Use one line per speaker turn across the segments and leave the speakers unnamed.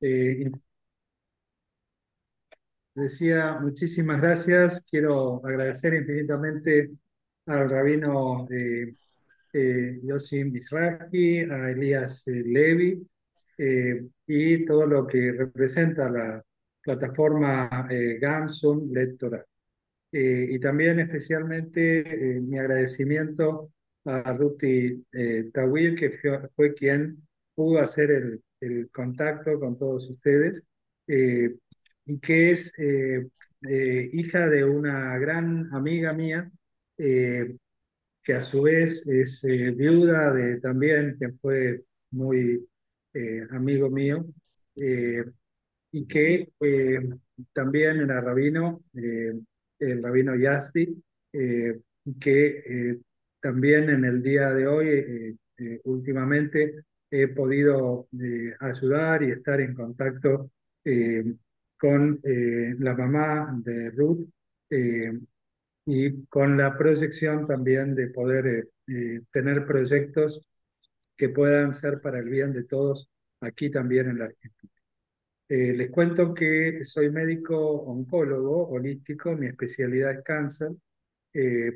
Eh, decía, muchísimas gracias. Quiero agradecer infinitamente al rabino eh, eh, Yosim Mizrahi, a Elías eh, Levi eh, y todo lo que representa la plataforma Gamsum Lectora. Y también especialmente mi agradecimiento a Ruti Tawil, que fue quien pudo hacer el, el contacto con todos ustedes eh, y que es eh, eh, hija de una gran amiga mía, que a su vez es viuda de también, que fue muy amigo mío, y que también era rabino, el rabino Yasti, que también en el día de hoy, últimamente, he podido eh, ayudar y estar en contacto eh, con eh, la mamá de Ruth eh, y con la proyección también de poder eh, eh, tener proyectos que puedan ser para el bien de todos aquí también en la Argentina. Les cuento que soy médico oncólogo holístico, mi especialidad es cáncer,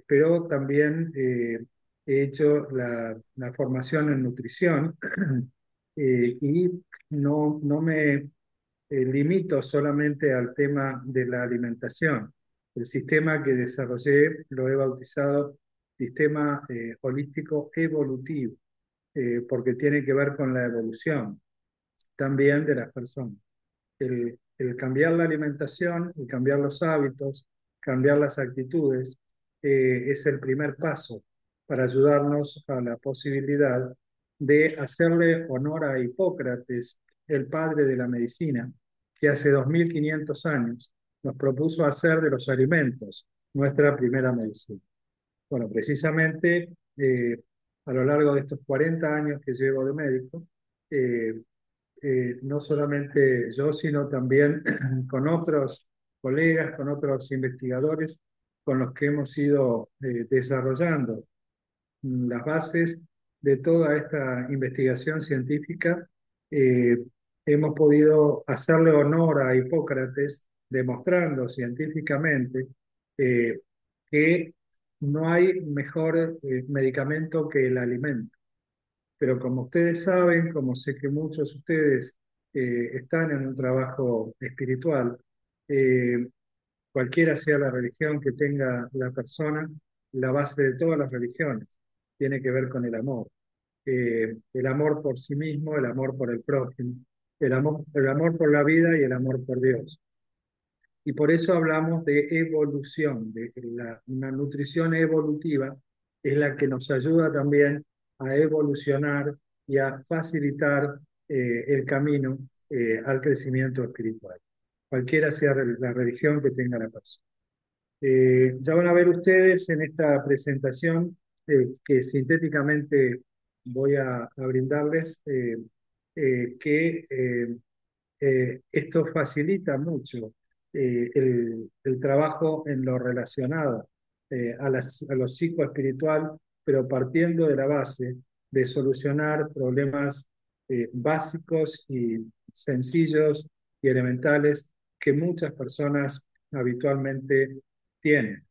pero también he hecho la, formación en nutrición eh, y no, no me eh, limito solamente al tema de la alimentación. El sistema que desarrollé lo he bautizado sistema eh, holístico evolutivo, porque tiene que ver con la evolución también de las personas. El, cambiar la alimentación, el cambiar los hábitos, cambiar las actitudes, es el primer paso para ayudarnos a la posibilidad de hacerle honor a Hipócrates, el padre de la medicina, que hace 2500 años nos propuso hacer de los alimentos nuestra primera medicina. Bueno, precisamente eh, a lo largo de estos 40 años que llevo de médico, eh, eh, no solamente yo, sino también con otros colegas, con otros investigadores con los que hemos ido eh, desarrollando las bases de toda esta investigación científica, eh, hemos podido hacerle honor a Hipócrates demostrando científicamente eh, que no hay mejor eh, medicamento que el alimento. Pero como ustedes saben, como sé que muchos de ustedes están en un trabajo espiritual, cualquiera sea la religión que tenga la persona, la base de todas las religiones tiene que ver con el amor. Eh, el amor por sí mismo, el amor por el prójimo, el amor, el amor por la vida y el amor por Dios. Y por eso hablamos de evolución, de la, una nutrición evolutiva es la que nos ayuda también a evolucionar y a facilitar eh, el camino eh, al crecimiento espiritual, cualquiera sea la religión que tenga la persona. Eh, ya van a ver ustedes en esta presentación eh, que sintéticamente voy a, a brindarles eh, que esto facilita mucho eh, el, el, trabajo en lo relacionado eh, a, las, a lo psicoespiritual, pero partiendo de la base de solucionar problemas eh, básicos y sencillos y elementales que muchas personas habitualmente tienen.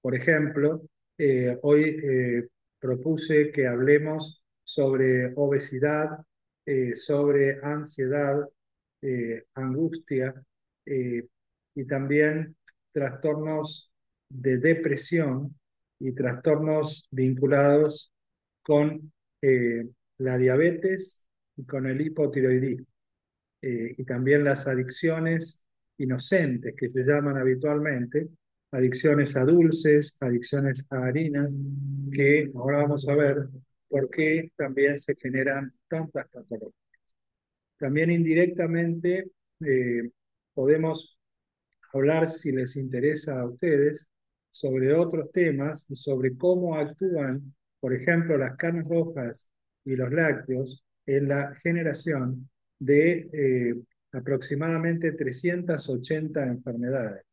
Por ejemplo, eh, hoy eh, propuse que hablemos sobre obesidad, eh, sobre ansiedad, angustia, y también trastornos de depresión y trastornos vinculados con la diabetes y con el hipotiroidismo. Y también las adicciones inocentes que se llaman habitualmente, adicciones a dulces, adicciones a harinas, que ahora vamos a ver por qué también se generan tantas patologías. También indirectamente eh, podemos hablar, si les interesa a ustedes, sobre otros temas y sobre cómo actúan, por ejemplo, las carnes rojas y los lácteos en la generación de eh, aproximadamente 380 enfermedades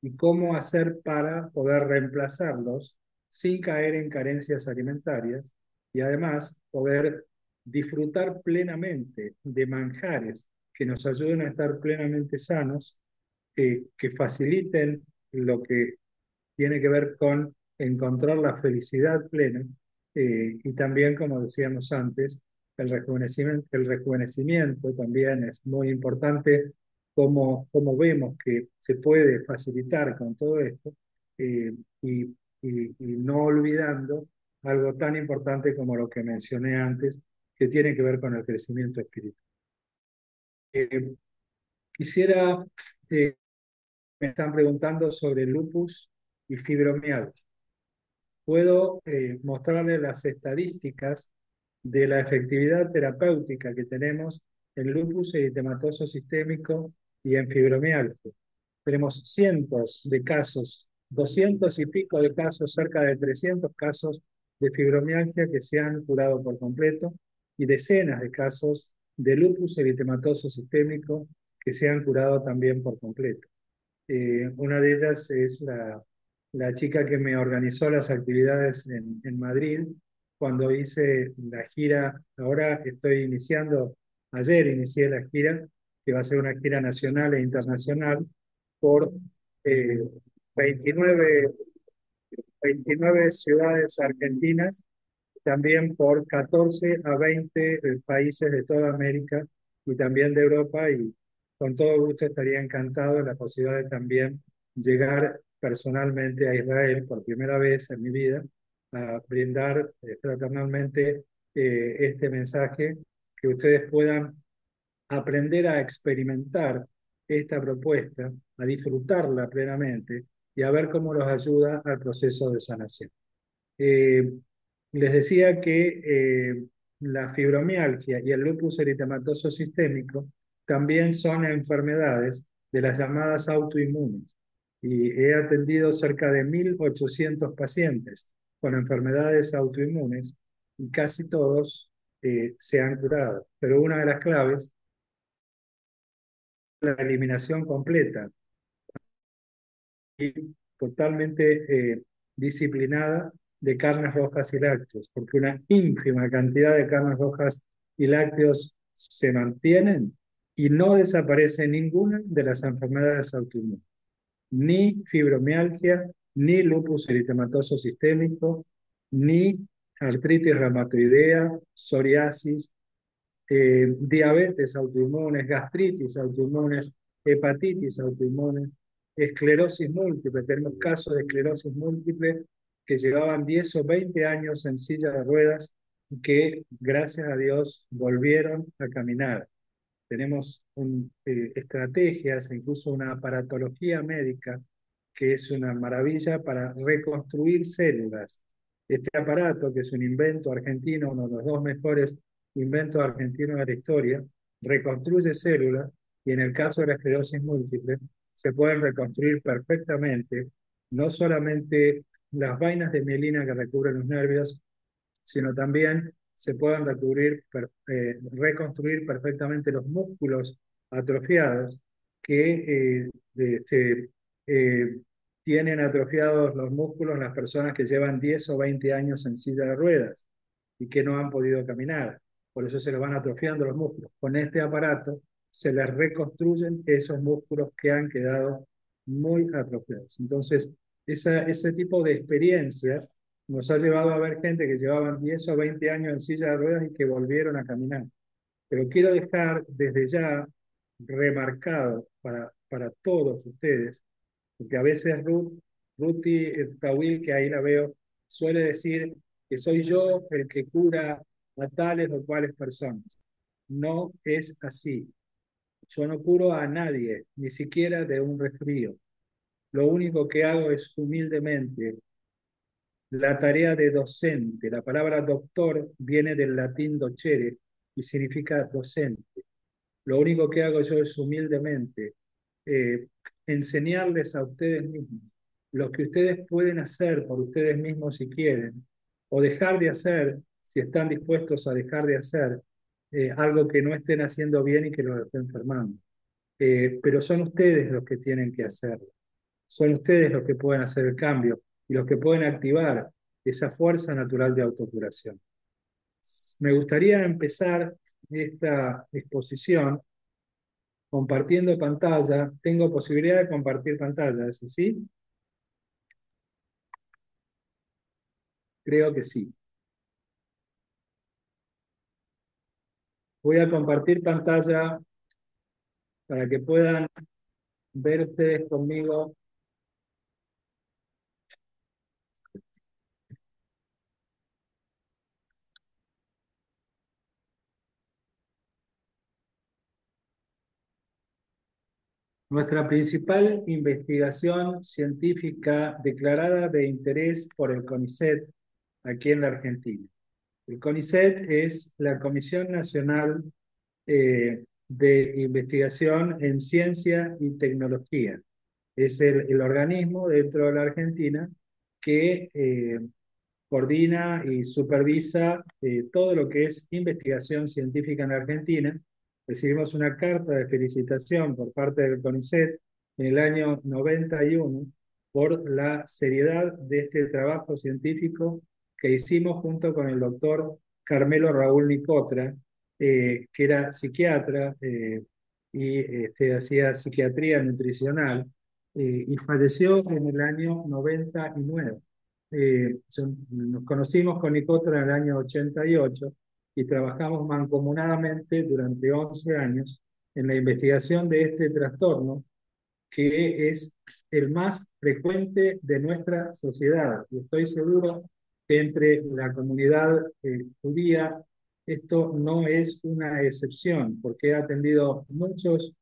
y cómo hacer para poder reemplazarlos sin caer en carencias alimentarias y además poder disfrutar plenamente de manjares que nos ayuden a estar plenamente sanos, que faciliten lo que tiene que ver con encontrar la felicidad plena eh, y también, como decíamos antes, el rejuvenecimiento, el rejuvenecimiento también es muy importante, como, como vemos que se puede facilitar con todo esto eh, y, y, no olvidando algo tan importante como lo que mencioné antes, que tiene que ver con el crecimiento espiritual. Eh, quisiera, me están preguntando sobre lupus y fibromialgia puedo eh, mostrarles las estadísticas de la efectividad terapéutica que tenemos en lupus eritematoso sistémico y en fibromialgia. Tenemos cientos de casos, doscientos y pico de casos, cerca de 300 casos de fibromialgia que se han curado por completo y decenas de casos de lupus eritematoso sistémico que se han curado también por completo. Eh, una de ellas es la la chica que me organizó las actividades en, en Madrid cuando hice la gira. Ahora estoy iniciando, ayer inicié la gira, que va a ser una gira nacional e internacional por 29, eh, 29 ciudades argentinas, también por 14 a 20 eh, países de toda América y también de Europa y con todo gusto estaría encantado la posibilidad de también llegar personalmente a Israel por primera vez en mi vida, a brindar eh, fraternalmente eh, este mensaje, que ustedes puedan aprender a experimentar esta propuesta, a disfrutarla plenamente y a ver cómo los ayuda al proceso de sanación. Eh, les decía que la fibromialgia y el lupus eritematoso sistémico también son enfermedades de las llamadas autoinmunes y he atendido cerca de 1.800 pacientes con enfermedades autoinmunes y casi todos eh, se han curado. Pero una de las claves es la eliminación completa. Y totalmente eh, disciplinada de carnes rojas y lácteos, porque una ínfima cantidad de carnes rojas y lácteos se mantienen y no desaparece ninguna de las enfermedades autoinmunes. Ni fibromialgia, ni lupus eritematoso sistémico, ni artritis reumatoidea, psoriasis, eh, diabetes autoinmunes, gastritis autoinmunes, hepatitis autoinmunes, esclerosis múltiple. Tenemos casos de esclerosis múltiple que llevaban 10 o 20 años en silla de ruedas y que, gracias a Dios, volvieron a caminar tenemos eh, estrategias, incluso una aparatología médica que es una maravilla para reconstruir células. Este aparato, que es un invento argentino, uno de los dos mejores inventos argentinos de la historia, reconstruye células y en el caso de la esclerosis múltiple se pueden reconstruir perfectamente no solamente las vainas de mielina que recubren los nervios, sino también se puedan recubrir, eh, reconstruir perfectamente los músculos atrofiados que eh, este, eh, tienen atrofiados los músculos las personas que llevan 10 o 20 años en silla de ruedas y que no han podido caminar. Por eso se les van atrofiando los músculos. Con este aparato se les reconstruyen esos músculos que han quedado muy atrofiados. Entonces, esa, ese tipo de experiencias nos ha llevado a ver gente que llevaban 10 o 20 años en silla de ruedas y que volvieron a caminar. Pero quiero dejar desde ya remarcado para, para todos ustedes, porque a veces Ruth, Ruti Tawil, que ahí la veo, suele decir que soy yo el que cura a tales o cuales personas. No es así. Yo no curo a nadie, ni siquiera de un resfrío. Lo único que hago es humildemente la tarea de docente. La palabra doctor viene del latín docere y significa docente. Lo único que hago yo es humildemente eh, enseñarles a ustedes mismos lo que ustedes pueden hacer por ustedes mismos si quieren, o dejar de hacer si están dispuestos a dejar de hacer eh, algo que no estén haciendo bien y que los estén enfermando. Eh, pero son ustedes los que tienen que hacerlo. Son ustedes los que pueden hacer el cambio y los que pueden activar esa fuerza natural de autocuración. Me gustaría empezar esta exposición compartiendo pantalla. Tengo posibilidad de compartir pantalla, ¿es así? Creo que sí. Voy a compartir pantalla para que puedan ver ustedes conmigo Nuestra principal investigación científica declarada de interés por el CONICET aquí en la Argentina. El CONICET es la Comisión Nacional eh, de Investigación en Ciencia y Tecnología. Es el, organismo dentro de la Argentina que eh, coordina y supervisa eh, todo lo que es investigación científica en Argentina recibimos una carta de felicitación por parte del CONICET en el año 91 por la seriedad de este trabajo científico que hicimos junto con el doctor Carmelo Raúl Nicotra, eh, que era psiquiatra eh, y este, hacía psiquiatría nutricional, eh, y falleció en el año 99. nos conocimos con Nicotra en el año 88 y trabajamos mancomunadamente durante 11 años en la investigación de este trastorno, que es el más frecuente de nuestra sociedad. Y estoy seguro entre la comunidad eh, judía esto no es una excepción, porque he atendido muchos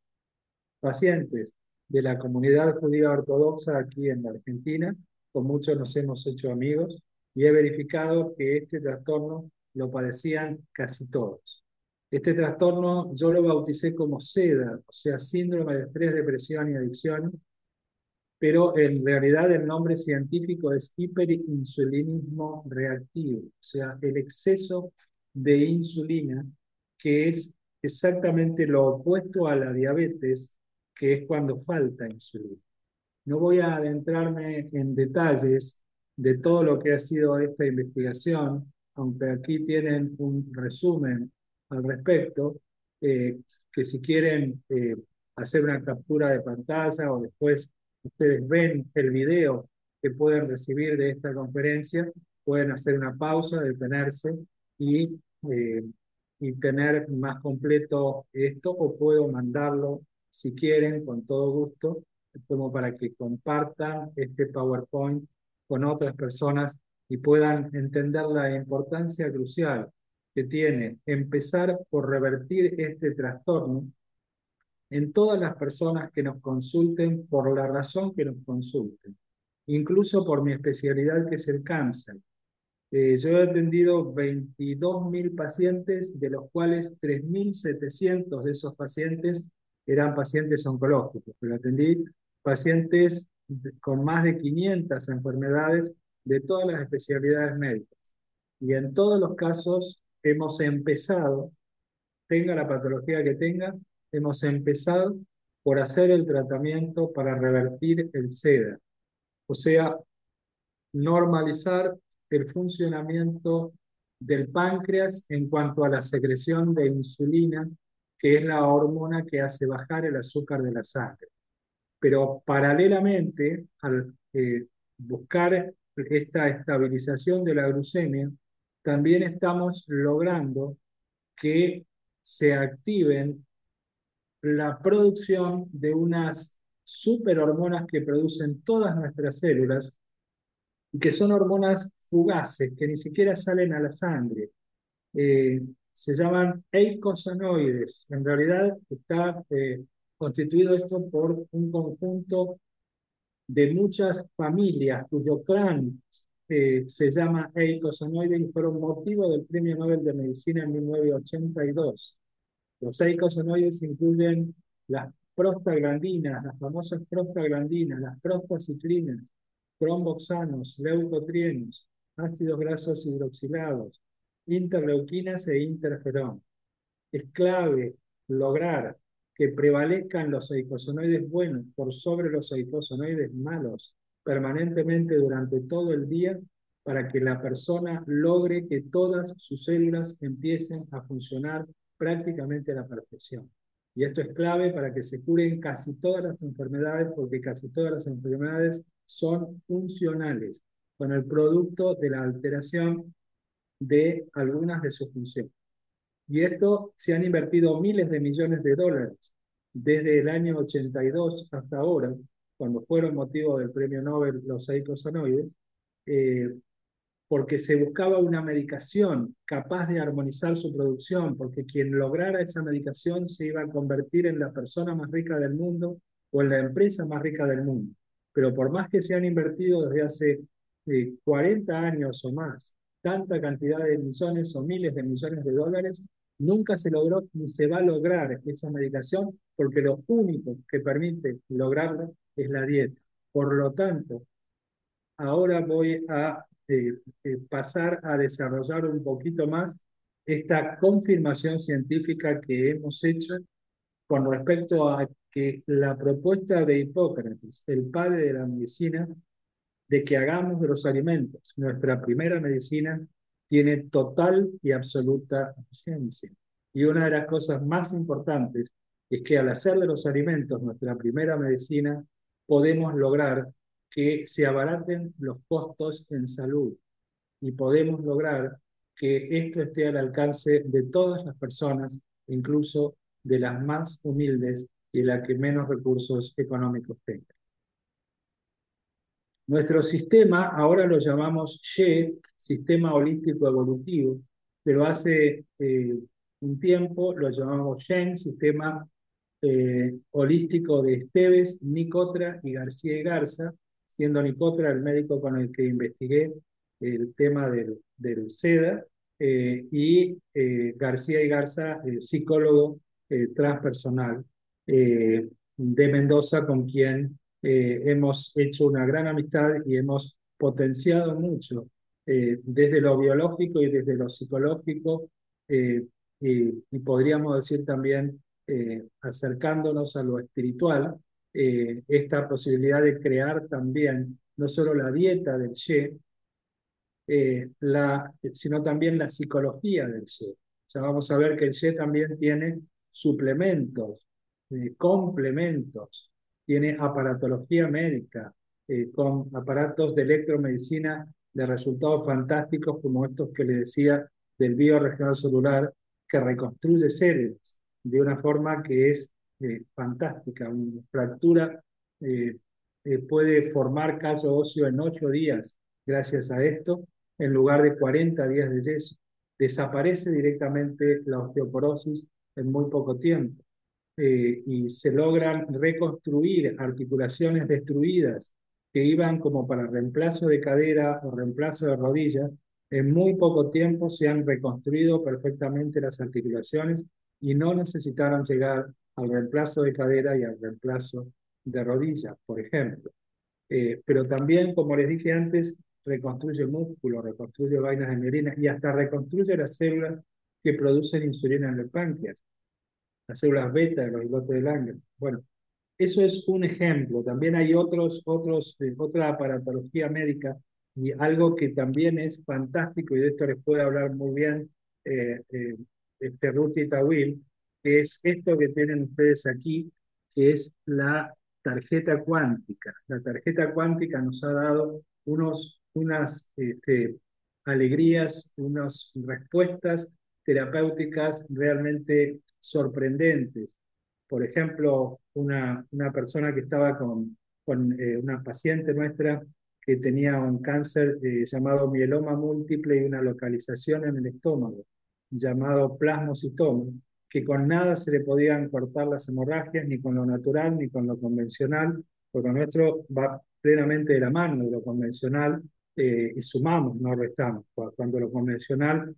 pacientes de la comunidad judía ortodoxa aquí en la Argentina, con muchos nos hemos hecho amigos, y he verificado que este trastorno lo padecían casi todos. Este trastorno yo lo bauticé como SEDA, o sea, síndrome de estrés, depresión y adicciones, pero en realidad el nombre científico es hiperinsulinismo reactivo, o sea, el exceso de insulina, que es exactamente lo opuesto a la diabetes, que es cuando falta insulina. No voy a adentrarme en detalles de todo lo que ha sido esta investigación, aunque aquí tienen un resumen al respecto, eh, que si quieren eh, hacer una captura de pantalla o después ustedes ven el video que pueden recibir de esta conferencia, pueden hacer una pausa, detenerse y, eh, y tener más completo esto o puedo mandarlo si quieren con todo gusto como para que compartan este PowerPoint con otras personas y puedan entender la importancia crucial que tiene empezar por revertir este trastorno en todas las personas que nos consulten por la razón que nos consulten, incluso por mi especialidad que es el cáncer. Eh, yo he atendido 22.000 pacientes, de los cuales 3.700 de esos pacientes eran pacientes oncológicos, pero atendí pacientes con más de 500 enfermedades de todas las especialidades médicas. Y en todos los casos hemos empezado, tenga la patología que tenga, hemos empezado por hacer el tratamiento para revertir el SEDA, o sea, normalizar el funcionamiento del páncreas en cuanto a la secreción de insulina, que es la hormona que hace bajar el azúcar de la sangre. Pero paralelamente al eh, buscar esta estabilización de la glucemia, también estamos logrando que se activen la producción de unas superhormonas que producen todas nuestras células y que son hormonas fugaces que ni siquiera salen a la sangre. Eh, se llaman eicosanoides. En realidad está eh, constituido esto por un conjunto de muchas familias cuyo plan eh, se llama eicosanoides y fueron motivo del Premio Nobel de Medicina en 1982. Los eicosanoides incluyen las prostaglandinas, las famosas prostaglandinas, las prostaciclinas, tromboxanos, leucotrienos, ácidos grasos hidroxilados, interleuquinas e interferón. Es clave lograr que prevalezcan los eicosanoides buenos por sobre los eicosanoides malos permanentemente durante todo el día para que la persona logre que todas sus células empiecen a funcionar prácticamente la perfección. Y esto es clave para que se curen casi todas las enfermedades, porque casi todas las enfermedades son funcionales, con el producto de la alteración de algunas de sus funciones. Y esto se han invertido miles de millones de dólares desde el año 82 hasta ahora, cuando fueron motivo del premio Nobel los eicosanoides, eh, porque se buscaba una medicación capaz de armonizar su producción, porque quien lograra esa medicación se iba a convertir en la persona más rica del mundo o en la empresa más rica del mundo. Pero por más que se han invertido desde hace 40 eh, años o más tanta cantidad de millones o miles de millones de dólares, nunca se logró ni se va a lograr esa medicación porque lo único que permite lograrla es la dieta. Por lo tanto, ahora voy a eh, eh, pasar a desarrollar un poquito más esta confirmación científica que hemos hecho con respecto a que la propuesta de Hipócrates, el padre de la medicina, de que hagamos de los alimentos nuestra primera medicina, tiene total y absoluta vigencia. Y una de las cosas más importantes es que al hacer de los alimentos nuestra primera medicina, podemos lograr que se abaraten los costos en salud y podemos lograr que esto esté al alcance de todas las personas, incluso de las más humildes y las que menos recursos económicos tengan. Nuestro sistema ahora lo llamamos SHE, Sistema Holístico Evolutivo, pero hace eh, un tiempo lo llamamos SHEN, Sistema eh, Holístico de Esteves, Nicotra y García y Garza, siendo Nicotra el médico con el que investigué el tema del, del SEDA, eh, y García y Garza, psicólogo transpersonal de Mendoza, con quien eh, hemos hecho una gran amistad y hemos potenciado mucho eh, desde lo biológico y desde lo psicológico eh, y, podríamos decir también acercándonos a lo espiritual, esta posibilidad de crear también no solo la dieta del She, la, sino también la psicología del She. O sea, vamos a ver que el She también tiene suplementos, complementos, tiene aparatología médica, eh, con aparatos de electromedicina de resultados fantásticos como estos que le decía del bioregional celular, que reconstruye células de una forma que es eh, fantástica. Una fractura eh, puede formar caso óseo en ocho días gracias a esto, en lugar de 40 días de yeso. Desaparece directamente la osteoporosis en muy poco tiempo. Eh, y se logran reconstruir articulaciones destruidas que iban como para reemplazo de cadera o reemplazo de rodilla, en muy poco tiempo se han reconstruido perfectamente las articulaciones y no necesitaron llegar al reemplazo de cadera y al reemplazo de rodilla, por ejemplo. Eh, pero también, como les dije antes, reconstruye músculo, reconstruye vainas de mielina y hasta reconstruye las células que producen insulina en el páncreas las células beta de los islotes de Lange. Bueno, eso es un ejemplo. También hay otros, otros, eh, otra aparatología médica y algo que también es fantástico, y de esto les puede hablar muy bien eh, eh, este Ruti Tawil, que es esto que tienen ustedes aquí, que es la tarjeta cuántica. La tarjeta cuántica nos ha dado unos, unas este, alegrías, unas respuestas terapéuticas realmente sorprendentes. Por ejemplo, una, una persona que estaba con, con eh, una paciente nuestra que tenía un cáncer eh, llamado mieloma múltiple y una localización en el estómago, llamado plasmocitoma, que con nada se le podían cortar las hemorragias, ni con lo natural, ni con lo convencional, porque nuestro va plenamente de la mano de lo convencional eh, y sumamos, no restamos. Cuando lo convencional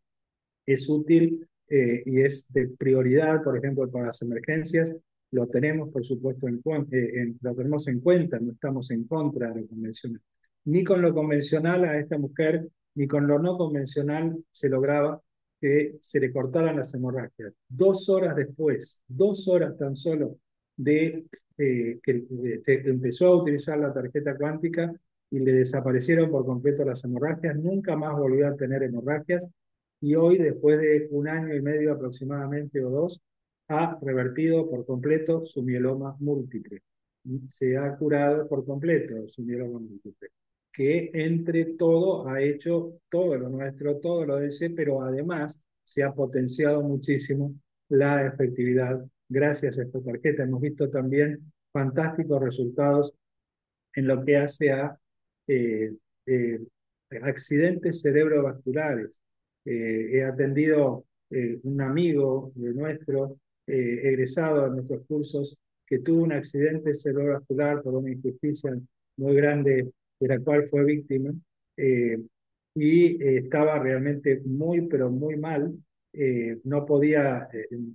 es útil, eh, y es de prioridad, por ejemplo, para las emergencias, lo tenemos, por supuesto, en, eh, lo tenemos en cuenta, no estamos en contra de lo convencional. Ni con lo convencional a esta mujer, ni con lo no convencional se lograba que se le cortaran las hemorragias. Dos horas después, dos horas tan solo de eh, que empezó a utilizar la tarjeta cuántica y le desaparecieron por completo las hemorragias, nunca más volvió a tener hemorragias y hoy, después de un año y medio aproximadamente o dos, ha revertido por completo su mieloma múltiple. Se ha curado por completo su mieloma múltiple. Que entre todo ha hecho todo lo nuestro, todo lo de pero además se ha potenciado muchísimo la efectividad gracias a esta tarjeta. Hemos visto también fantásticos resultados en lo que hace a eh, eh, accidentes cerebrovasculares. Eh, he atendido un amigo de nuestro, egresado de nuestros cursos, que tuvo un accidente cerebrovascular por una injusticia muy grande de la cual fue víctima y estaba realmente muy, pero muy mal. no podía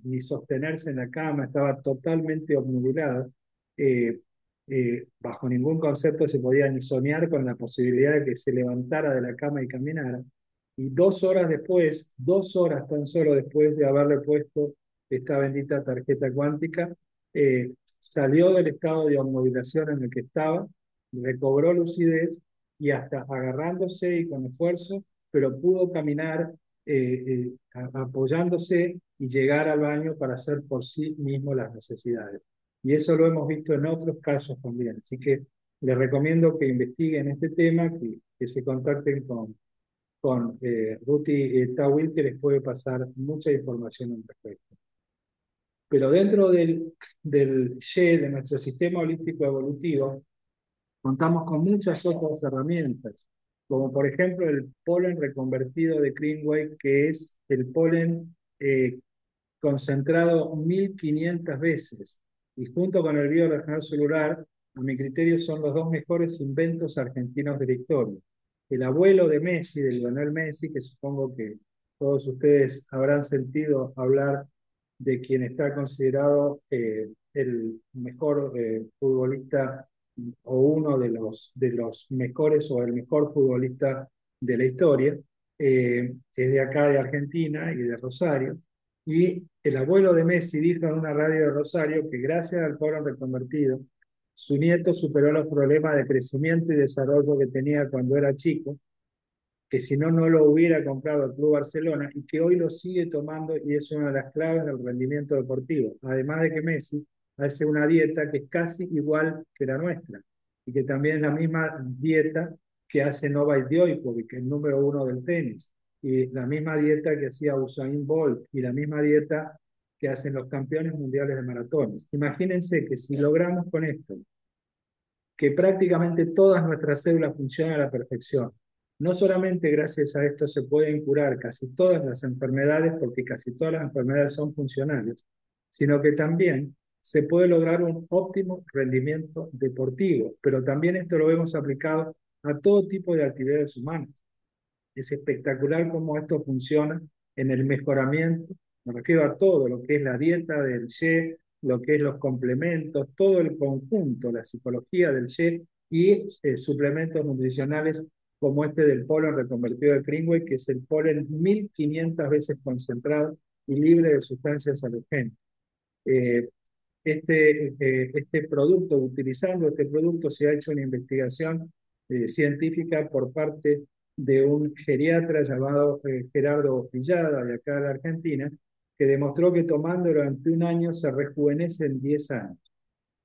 ni sostenerse en la cama, estaba totalmente obnubilada. Eh, bajo ningún concepto se podía ni soñar con la posibilidad de que se levantara de la cama y caminara. Y dos horas después, dos horas tan solo después de haberle puesto esta bendita tarjeta cuántica, eh, salió del estado de inmovilización en el que estaba, recobró lucidez y hasta agarrándose y con esfuerzo, pero pudo caminar eh, apoyándose y llegar al baño para hacer por sí mismo las necesidades. Y eso lo hemos visto en otros casos también. Así que les recomiendo que investiguen este tema, que, que se contacten con, con eh, Ruti Tawil, que les puede pasar mucha información al respecto. Pero dentro del, del de nuestro sistema holístico evolutivo, contamos con muchas otras herramientas, como por ejemplo el polen reconvertido de Greenway, que es el polen eh, concentrado 1500 veces y junto con el bioregional celular, a mi criterio son los dos mejores inventos argentinos de la historia. El abuelo de Messi, de Lionel Messi, que supongo que todos ustedes habrán sentido hablar de quien está considerado eh, el mejor eh, futbolista o uno de los, de los mejores o el mejor futbolista de la historia, eh, es de acá de Argentina y de Rosario, y el abuelo de Messi dijo en una radio de Rosario que gracias al pueblo reconvertido, su nieto superó los problemas de crecimiento y desarrollo que tenía cuando era chico, que si no, no lo hubiera comprado el Club Barcelona y que hoy lo sigue tomando y es una de las claves del rendimiento deportivo. Además de que Messi hace una dieta que es casi igual que la nuestra y que también es la misma dieta que hace Novak Djokovic, el número uno del tenis y la misma dieta que hacía Usain Bolt y la misma dieta que hacen los campeones mundiales de maratones. Imagínense que si logramos con esto que prácticamente todas nuestras células funcionan a la perfección, no solamente gracias a esto se pueden curar casi todas las enfermedades, porque casi todas las enfermedades son funcionales, sino que también se puede lograr un óptimo rendimiento deportivo, pero también esto lo hemos aplicado a todo tipo de actividades humanas. Es espectacular cómo esto funciona en el mejoramiento, me refiero a todo lo que es la dieta del YE, lo que es los complementos, todo el conjunto, la psicología del YE y eh, suplementos nutricionales como este del polen reconvertido de Greenway, que es el polen 1500 veces concentrado y libre de sustancias alergénicas. Eh, este, eh, este producto, utilizando este producto, se ha hecho una investigación científica por parte de un geriatra llamado eh, Gerardo Villada, de acá de Argentina, que demostró que tomando durante un año se rejuvenece en 10 años.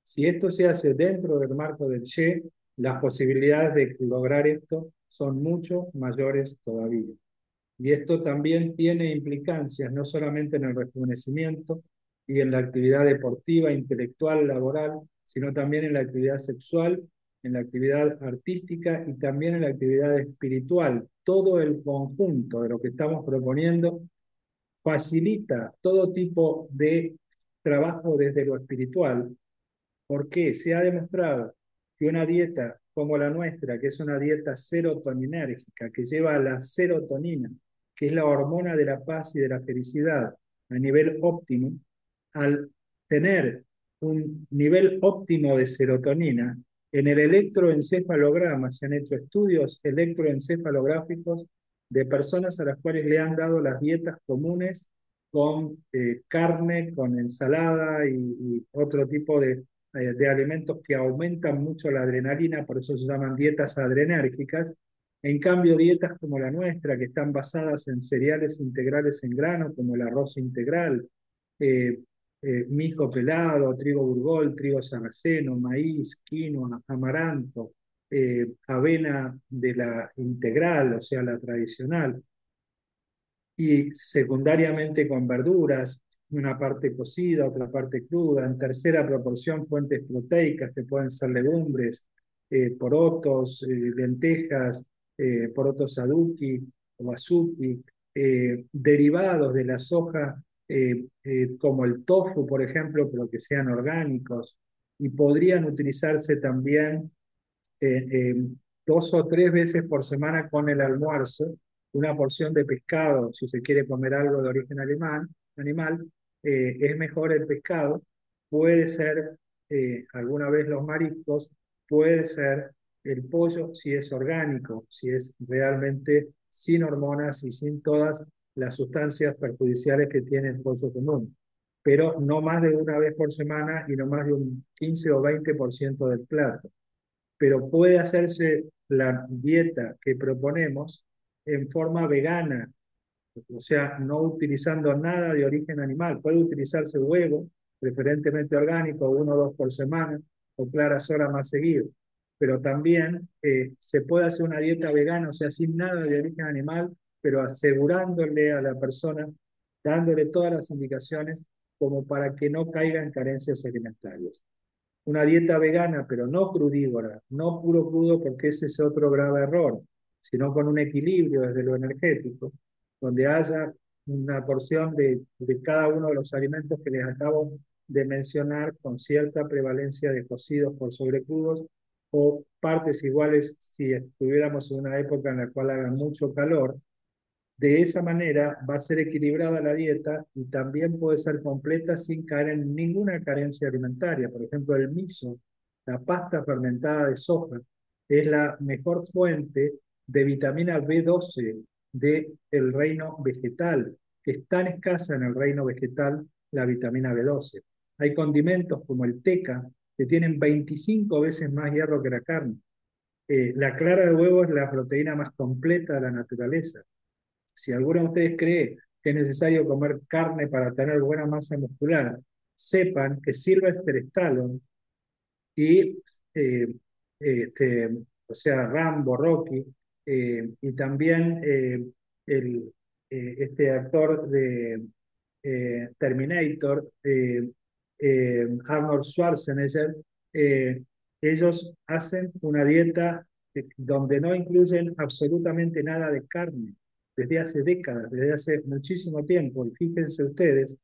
Si esto se hace dentro del marco del Che, las posibilidades de lograr esto son mucho mayores todavía. Y esto también tiene implicancias no solamente en el rejuvenecimiento y en la actividad deportiva, intelectual, laboral, sino también en la actividad sexual en la actividad artística y también en la actividad espiritual. Todo el conjunto de lo que estamos proponiendo facilita todo tipo de trabajo desde lo espiritual, porque se ha demostrado que una dieta como la nuestra, que es una dieta serotoninérgica, que lleva a la serotonina, que es la hormona de la paz y de la felicidad, a nivel óptimo, al tener un nivel óptimo de serotonina, en el electroencefalograma se han hecho estudios electroencefalográficos de personas a las cuales le han dado las dietas comunes con eh, carne, con ensalada y, otro tipo de, eh, de, alimentos que aumentan mucho la adrenalina, por eso se llaman dietas adrenérgicas. En cambio, dietas como la nuestra, que están basadas en cereales integrales en grano, como el arroz integral, eh, eh, mijo pelado, trigo burgol, trigo sarraceno, maíz, quinoa, amaranto, eh, avena de la integral, o sea, la tradicional, y secundariamente con verduras, una parte cocida, otra parte cruda, en tercera proporción fuentes proteicas que pueden ser legumbres, eh, porotos, lentejas, porotos aduki o azuki, derivados de la soja como el tofu, por ejemplo, pero que sean orgánicos, y podrían utilizarse también dos o tres veces por semana con el almuerzo, una porción de pescado, si se quiere comer algo de origen alemán, animal, eh, es mejor el pescado, puede ser eh, alguna vez los mariscos, puede ser el pollo si es orgánico, si es realmente sin hormonas y sin todas las sustancias perjudiciales que tiene el pollo común, pero no más de una vez por semana y no más de un 15 o 20% del plato. Pero puede hacerse la dieta que proponemos en forma vegana, o sea, no utilizando nada de origen animal. Puede utilizarse huevo, preferentemente orgánico, uno o dos por semana, o claras horas más seguido. Pero también eh, se puede hacer una dieta vegana, o sea, sin nada de origen animal, pero asegurándole a la persona, dándole todas las indicaciones como para que no caiga en carencias alimentarias. Una dieta vegana, pero no crudívora, no puro crudo, porque ese es otro grave error, sino con un equilibrio desde lo energético, donde haya una porción de, de cada uno de los alimentos que les acabo de mencionar con cierta prevalencia de cocidos por sobre crudos o partes iguales si estuviéramos en una época en la cual haga mucho calor. De esa manera va a ser equilibrada la dieta y también puede ser completa sin caer en ninguna carencia alimentaria. Por ejemplo, el miso, la pasta fermentada de soja, es la mejor fuente de vitamina B12 del reino vegetal, que es tan escasa en el reino vegetal la vitamina B12. Hay condimentos como el teca que tienen 25 veces más hierro que la carne. Eh, la clara de huevo es la proteína más completa de la naturaleza. Si alguno de ustedes cree que es necesario comer carne para tener buena masa muscular, sepan que Sylvester Stallone y, eh, este, o sea, Rambo, Rocky, eh, y también eh, el, este actor de Terminator, Arnold Schwarzenegger, ellos hacen una dieta donde no incluyen absolutamente nada de carne desde hace décadas, desde hace muchísimo tiempo. Y fíjense ustedes,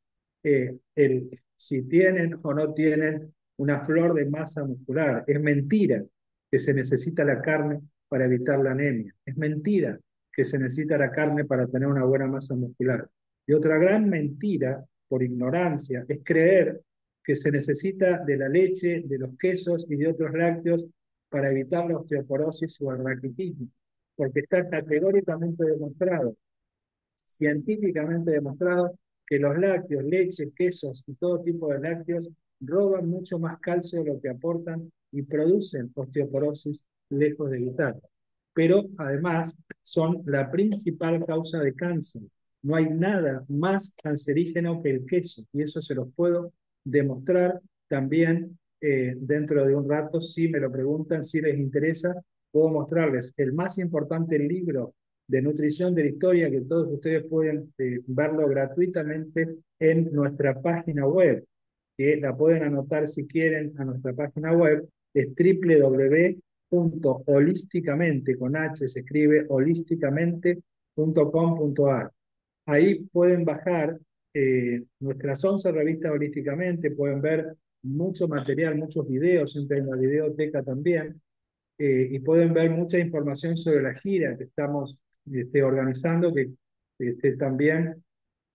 el, si tienen o no tienen una flor de masa muscular. Es mentira que se necesita la carne para evitar la anemia. Es mentira que se necesita la carne para tener una buena masa muscular. Y otra gran mentira, por ignorancia, es creer que se necesita de la leche, de los quesos y de otros lácteos para evitar la osteoporosis o el raquitismo, porque está categóricamente demostrado, científicamente demostrado, que los lácteos, leche, quesos y todo tipo de lácteos roban mucho más calcio de lo que aportan y producen osteoporosis lejos de evitar. Pero además son la principal causa de cáncer. No hay nada más cancerígeno que el queso y eso se los puedo demostrar también eh, dentro de un rato. Si me lo preguntan, si les interesa, puedo mostrarles el más importante libro de nutrición de la historia que todos ustedes pueden eh, verlo gratuitamente en nuestra página web, que la pueden anotar si quieren a nuestra página web, es www holísticamente, con H se escribe holísticamente.com.ar. Ahí pueden bajar eh, nuestras 11 revistas holísticamente, pueden ver mucho material, muchos videos, entran en la videoteca también, eh, y pueden ver mucha información sobre la gira que estamos este, organizando, que este, también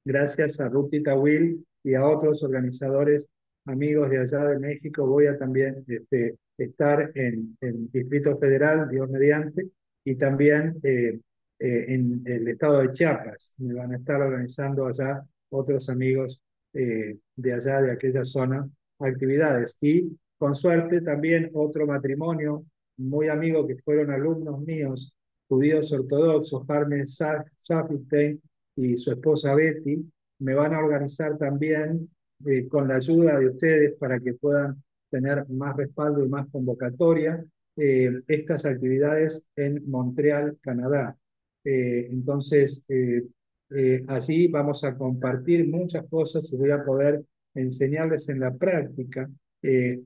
gracias a Rutita Will y a otros organizadores amigos de allá de México, voy a también este, estar en el Distrito Federal, Dios mediante, y también eh, eh, en el estado de Chiapas. Me van a estar organizando allá otros amigos eh, de allá, de aquella zona, actividades. Y con suerte también otro matrimonio muy amigo que fueron alumnos míos, judíos ortodoxos, Carmen Schaffelstein y su esposa Betty, me van a organizar también eh, con la ayuda de ustedes para que puedan tener más respaldo y más convocatoria, eh, estas actividades en Montreal, Canadá. Eh, entonces, allí vamos a compartir muchas cosas y voy a poder enseñarles en la práctica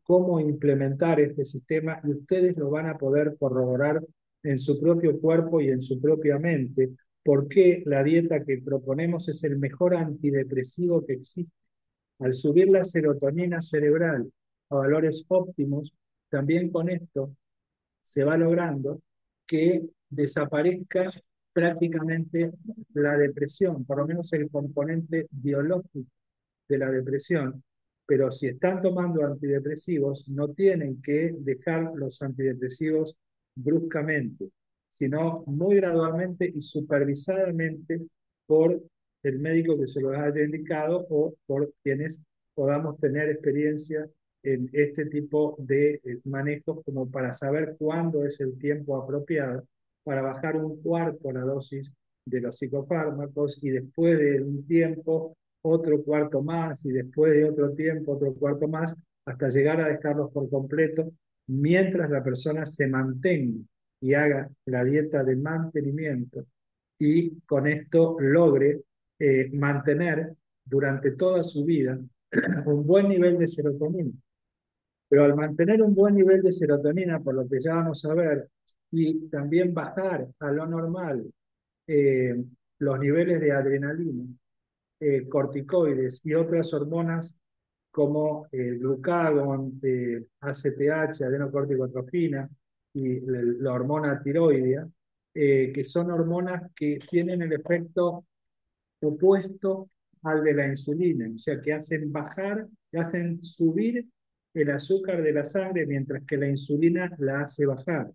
cómo implementar este sistema y ustedes lo van a poder corroborar en su propio cuerpo y en su propia mente, porque la dieta que proponemos es el mejor antidepresivo que existe. Al subir la serotonina cerebral a valores óptimos, también con esto se va logrando que desaparezca prácticamente la depresión, por lo menos el componente biológico de la depresión. Pero si están tomando antidepresivos, no tienen que dejar los antidepresivos bruscamente, sino muy gradualmente y supervisadamente por el médico que se lo haya indicado o por quienes podamos tener experiencia en este tipo de eh, manejos como para saber cuándo es el tiempo apropiado para bajar un cuarto la dosis de los psicofármacos y después de un tiempo otro cuarto más y después de otro tiempo otro cuarto más hasta llegar a dejarlos por completo mientras la persona se mantenga y haga la dieta de mantenimiento y con esto logre eh, mantener durante toda su vida un buen nivel de serotonina. Pero al mantener un buen nivel de serotonina, por lo que ya vamos a ver, y también bajar a lo normal eh, los niveles de adrenalina, eh, corticoides y otras hormonas como el glucagón, ACTH, adenocorticotrofina y la hormona tiroidea, que son hormonas que tienen el efecto opuesto al de la insulina, o sea, que hacen bajar, que hacen subir el azúcar de la sangre mientras que la insulina la hace bajar.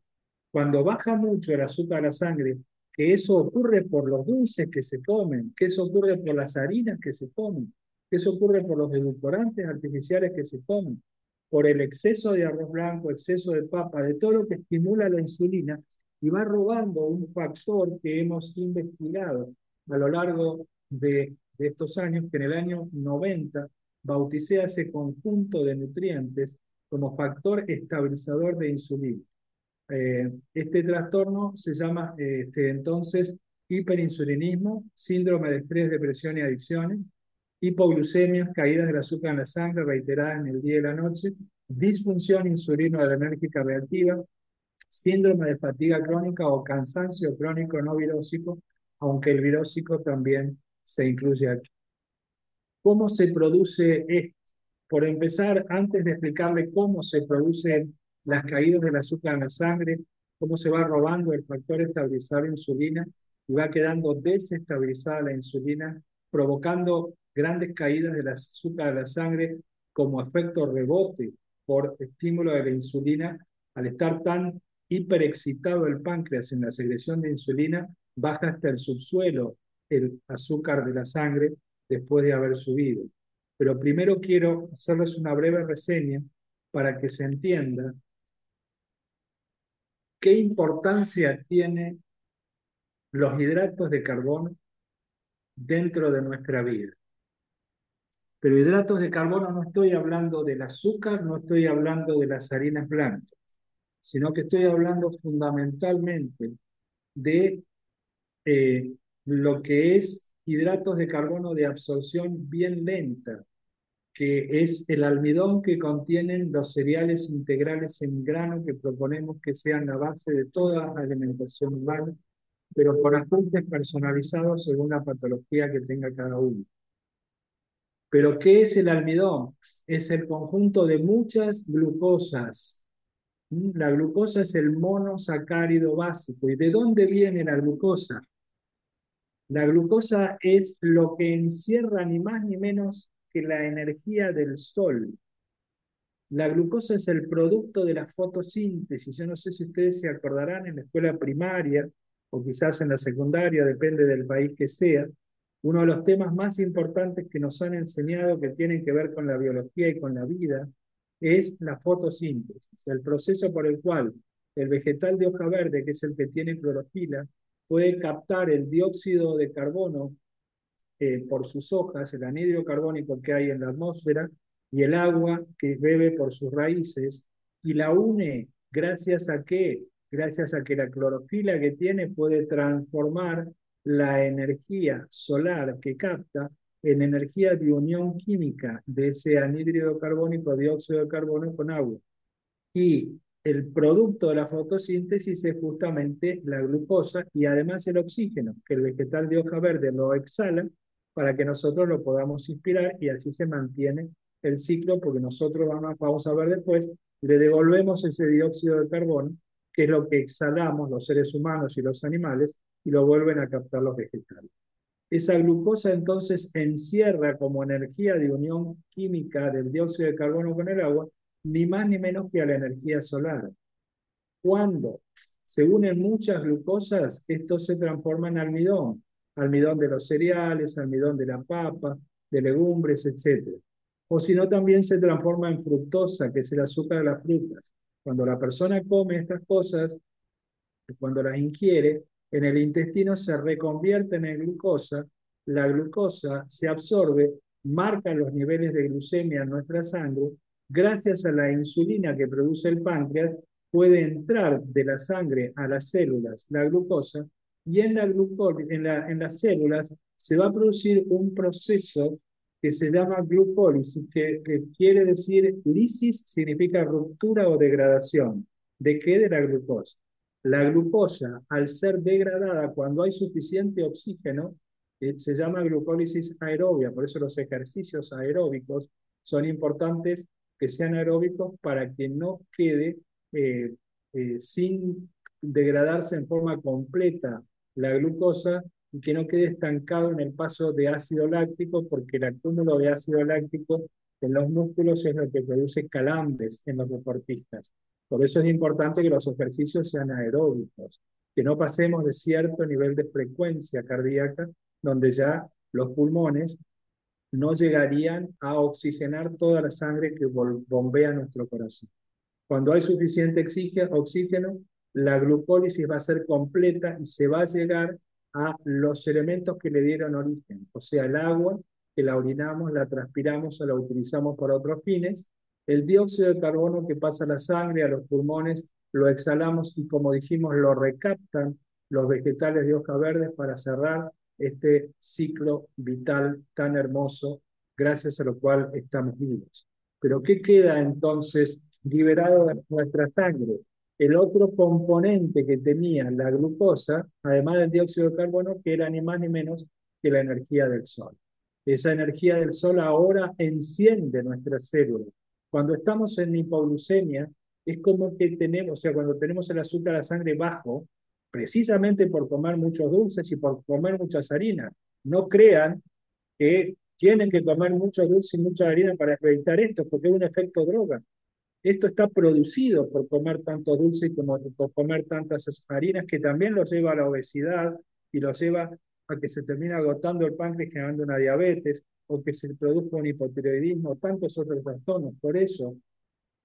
Cuando baja mucho el azúcar de la sangre, que eso ocurre por los dulces que se comen, que eso ocurre por las harinas que se comen, que eso ocurre por los edulcorantes artificiales que se comen, por el exceso de arroz blanco, exceso de papa, de todo lo que estimula la insulina y va robando un factor que hemos investigado a lo largo de, estos años, que en el año 90 bauticé a ese conjunto de nutrientes como factor estabilizador de insulina. Eh, este trastorno se llama este, entonces hiperinsulinismo, síndrome de estrés, depresión y adicciones, hipoglucemias, caídas del azúcar en la sangre reiteradas en el día y la noche, disfunción insulino-adrenérgica reactiva, síndrome de fatiga crónica o cansancio crónico no virósico, aunque el virósico también se incluye aquí. ¿Cómo se produce esto? Por empezar, antes de explicarle cómo se producen las caídas del azúcar en la sangre, cómo se va robando el factor estabilizador de insulina y va quedando desestabilizada la insulina, provocando grandes caídas del azúcar de la sangre como efecto rebote por estímulo de la insulina, al estar tan hiperexcitado el páncreas en la secreción de insulina, baja hasta el subsuelo el azúcar de la sangre después de haber subido. Pero primero quiero hacerles una breve reseña para que se entienda qué importancia tiene los hidratos de carbono dentro de nuestra vida. Pero hidratos de carbono no estoy hablando del azúcar, no estoy hablando de las harinas blancas, sino que estoy hablando fundamentalmente de eh, lo que es hidratos de carbono de absorción bien lenta, que es el almidón que contienen los cereales integrales en grano que proponemos que sean la base de toda alimentación humana, pero con ajustes personalizados según la patología que tenga cada uno. Pero ¿qué es el almidón? Es el conjunto de muchas glucosas. ¿Mm? La glucosa es el monosacárido básico. ¿Y de dónde viene la glucosa? La glucosa es lo que encierra ni más ni menos que la energía del sol. La glucosa es el producto de la fotosíntesis. Yo no sé si ustedes se acordarán en la escuela primaria o quizás en la secundaria, depende del país que sea. Uno de los temas más importantes que nos han enseñado que tienen que ver con la biología y con la vida es la fotosíntesis, el proceso por el cual el vegetal de hoja verde, que es el que tiene clorofila, puede captar el dióxido de carbono eh, por sus hojas, el anhídrido carbónico que hay en la atmósfera y el agua que bebe por sus raíces y la une gracias a qué? Gracias a que la clorofila que tiene puede transformar la energía solar que capta en energía de unión química de ese anhídrido carbónico, dióxido de carbono con agua. Y el producto de la fotosíntesis es justamente la glucosa y además el oxígeno, que el vegetal de hoja verde lo exhala para que nosotros lo podamos inspirar y así se mantiene el ciclo, porque nosotros vamos, vamos a ver después, le devolvemos ese dióxido de carbono, que es lo que exhalamos los seres humanos y los animales, y lo vuelven a captar los vegetales. Esa glucosa entonces encierra como energía de unión química del dióxido de carbono con el agua, ni más ni menos que a la energía solar. Cuando se unen muchas glucosas, esto se transforma en almidón, almidón de los cereales, almidón de la papa, de legumbres, etc. O si no, también se transforma en fructosa, que es el azúcar de las frutas. Cuando la persona come estas cosas, cuando las ingiere, en el intestino se reconvierte en glucosa, la glucosa se absorbe, marca los niveles de glucemia en nuestra sangre, gracias a la insulina que produce el páncreas, puede entrar de la sangre a las células la glucosa y en, la en, la, en las células se va a producir un proceso que se llama glucólisis, que, que, quiere decir, lisis significa ruptura o degradación. ¿De qué? De la glucosa. La glucosa, al ser degradada cuando hay suficiente oxígeno, eh, se llama glucólisis aerobia. Por eso los ejercicios aeróbicos son importantes que sean aeróbicos para que no quede eh, eh, sin degradarse en forma completa la glucosa y que no quede estancado en el paso de ácido láctico, porque el acúmulo de ácido láctico en los músculos es lo que produce calambres en los deportistas. Por eso es importante que los ejercicios sean aeróbicos, que no pasemos de cierto nivel de frecuencia cardíaca, donde ya los pulmones no llegarían a oxigenar toda la sangre que bombea nuestro corazón. Cuando hay suficiente oxígeno, la glucólisis va a ser completa y se va a llegar a los elementos que le dieron origen, o sea, el agua, que la orinamos, la transpiramos o la utilizamos para otros fines, el dióxido de carbono que pasa a la sangre, a los pulmones, lo exhalamos y como dijimos, lo recaptan los vegetales de hoja verde para cerrar este ciclo vital tan hermoso, gracias a lo cual estamos vivos. Pero ¿qué queda entonces liberado de nuestra sangre? El otro componente que tenía la glucosa, además del dióxido de carbono, que era ni más ni menos que la energía del sol. Esa energía del sol ahora enciende nuestras células, cuando estamos en hipoglucemia, es como que tenemos, o sea, cuando tenemos el azúcar a la sangre bajo, precisamente por comer muchos dulces y por comer muchas harinas. No crean que tienen que comer muchos dulces y mucha harina para evitar esto, porque es un efecto droga. Esto está producido por comer tanto dulce y como por comer tantas harinas, que también los lleva a la obesidad y los lleva a que se termine agotando el páncreas generando una diabetes o que se produzca un hipotiroidismo, tantos otros trastornos. Por eso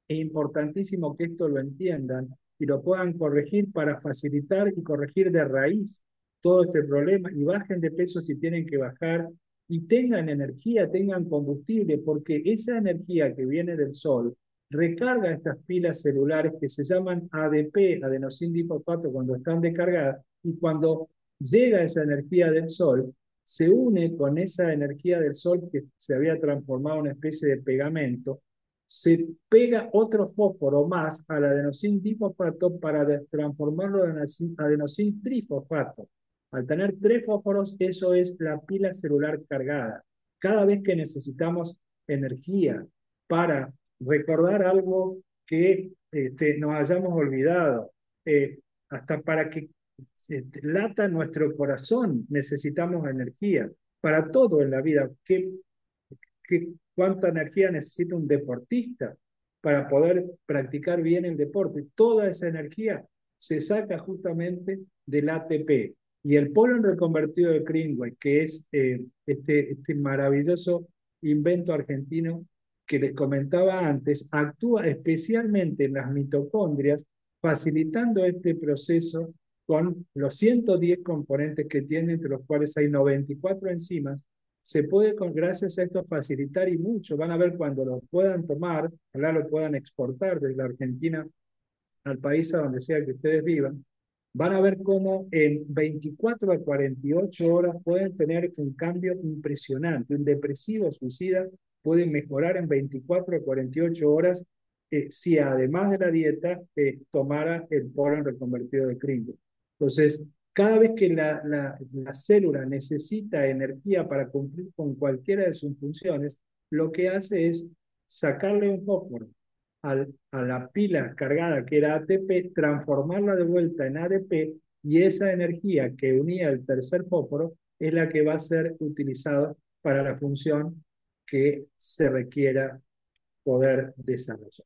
es importantísimo que esto lo entiendan y lo puedan corregir para facilitar y corregir de raíz todo este problema y bajen de peso si tienen que bajar y tengan energía, tengan combustible, porque esa energía que viene del sol recarga estas pilas celulares que se llaman ADP, adenosín-difosfato, cuando están descargadas y cuando llega esa energía del sol, se une con esa energía del sol que se había transformado en una especie de pegamento, se pega otro fósforo más al adenosín difosfato para transformarlo en adenosín trifosfato. Al tener tres fósforos, eso es la pila celular cargada. Cada vez que necesitamos energía para recordar algo que este, nos hayamos olvidado, eh, hasta para que lata nuestro corazón, necesitamos energía para todo en la vida. ¿Qué, qué, cuánta energía necesita un deportista para poder practicar bien el deporte? Toda esa energía se saca justamente del ATP. Y el polen reconvertido de Greenway, que es eh, este, este maravilloso invento argentino que les comentaba antes, actúa especialmente en las mitocondrias, facilitando este proceso con los 110 componentes que tiene, entre los cuales hay 94 enzimas se puede, con, gracias a esto, facilitar y mucho. Van a ver cuando lo puedan tomar, ojalá lo puedan exportar desde la Argentina al país a donde sea que ustedes vivan, van a ver cómo en 24 a 48 horas pueden tener un cambio impresionante. Un depresivo suicida puede mejorar en 24 a 48 horas eh, si además de la dieta eh, tomara el polen reconvertido de Kringle. Entonces, cada vez que la, la, la, célula necesita energía para cumplir con cualquiera de sus funciones, lo que hace es sacarle un fósforo al, a la pila cargada que era ATP, transformarla de vuelta en ADP y esa energía que unía el tercer fósforo es la que va a ser utilizada para la función que se requiera poder desarrollar.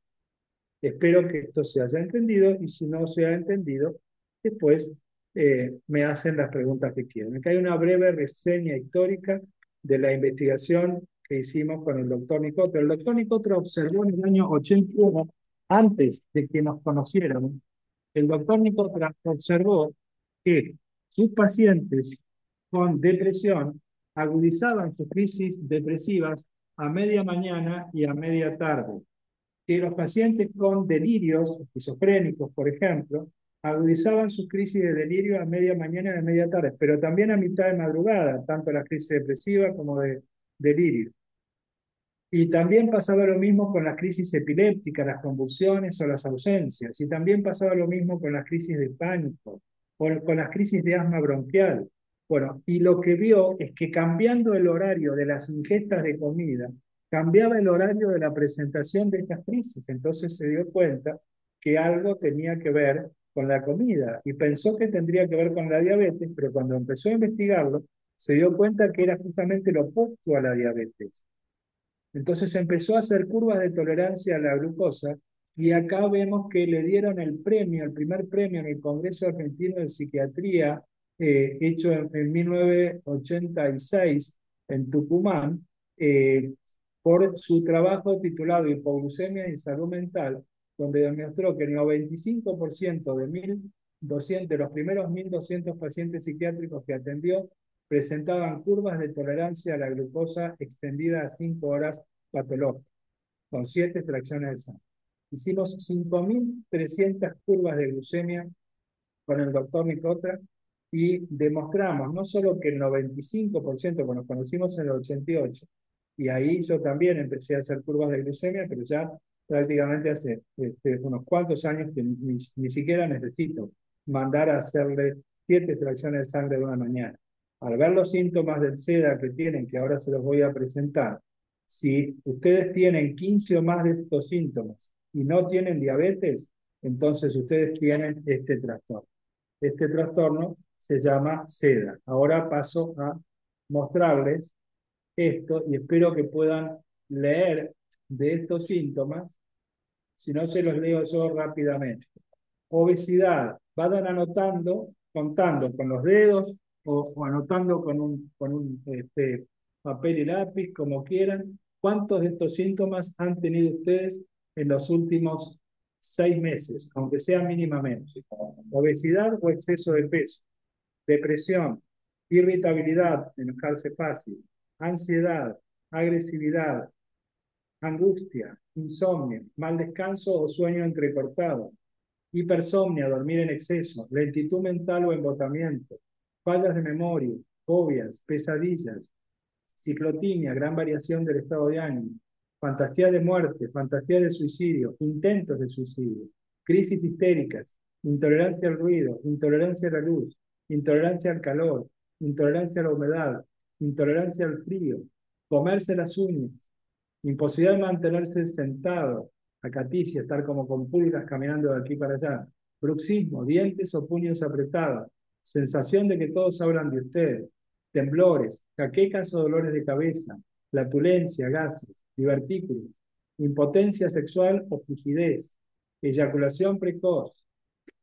Espero que esto se haya entendido y si no se ha entendido, después eh, me hacen las preguntas que quieran. Acá hay una breve reseña histórica de la investigación que hicimos con el doctor Nicotro. El doctor Nicotro observó en el año 81, antes de que nos conocieran, el doctor Nicotro observó que sus pacientes con depresión agudizaban sus crisis depresivas a media mañana y a media tarde. Que los pacientes con delirios esquizofrénicos, por ejemplo, agudizaban sus crisis de delirio a media mañana y a media tarde, pero también a mitad de madrugada, tanto la crisis depresiva como de delirio. Y también pasaba lo mismo con las crisis epilépticas, las convulsiones o las ausencias. Y también pasaba lo mismo con las crisis de pánico o con las crisis de asma bronquial. Bueno, y lo que vio es que cambiando el horario de las ingestas de comida, cambiaba el horario de la presentación de estas crisis. Entonces se dio cuenta que algo tenía que ver con la comida y pensó que tendría que ver con la diabetes, pero cuando empezó a investigarlo, se dio cuenta que era justamente lo opuesto a la diabetes. Entonces empezó a hacer curvas de tolerancia a la glucosa y acá vemos que le dieron el premio, el primer premio en el Congreso Argentino de Psiquiatría, eh, hecho en, 1986 en Tucumán, eh, por su trabajo titulado Hipoglucemia y Salud Mental, donde demostró que el 95% de, 1200, de los primeros 1.200 pacientes psiquiátricos que atendió presentaban curvas de tolerancia a la glucosa extendida a 5 horas patológicas, con 7 extracciones de sangre. Hicimos 5.300 curvas de glucemia con el doctor Nicotra y demostramos no solo que el 95%, cuando nos conocimos en el 88, y ahí yo también empecé a hacer curvas de glucemia, pero ya prácticamente hace este, unos cuantos años que ni, ni siquiera necesito mandar a hacerle siete extracciones de sangre de una mañana al ver los síntomas del SEDA que tienen, que ahora se los voy a presentar, si ustedes tienen 15 o más de estos síntomas y no tienen diabetes, entonces ustedes tienen este trastorno. Este trastorno se llama SEDA. Ahora paso a mostrarles esto y espero que puedan leer de estos síntomas. Si no, se los leo yo rápidamente. Obesidad. Vayan anotando, contando con los dedos o, anotando con un, con un este, papel y lápiz, como quieran, cuántos de estos síntomas han tenido ustedes en los últimos seis meses, aunque sea mínimamente. Obesidad o exceso de peso, depresión, irritabilidad, enojarse fácil, ansiedad, agresividad, angustia, insomnio, mal descanso o sueño entrecortado, hipersomnia, dormir en exceso, lentitud mental o embotamiento, fallas de memoria, fobias, pesadillas, ciclotimia, gran variación del estado de ánimo, fantasía de muerte, fantasía de suicidio, intentos de suicidio, crisis histéricas, intolerancia al ruido, intolerancia a la luz, intolerancia al calor, intolerancia a la humedad, intolerancia al frío, comerse las uñas, imposibilidad de mantenerse sentado, acaticia, estar como con pulgas caminando de aquí para allá, bruxismo, dientes o puños apretados, sensación de que todos hablan de usted, temblores, jaquecas o dolores de cabeza, flatulencia, gases, divertículos, impotencia sexual o frigidez, eyaculación precoz,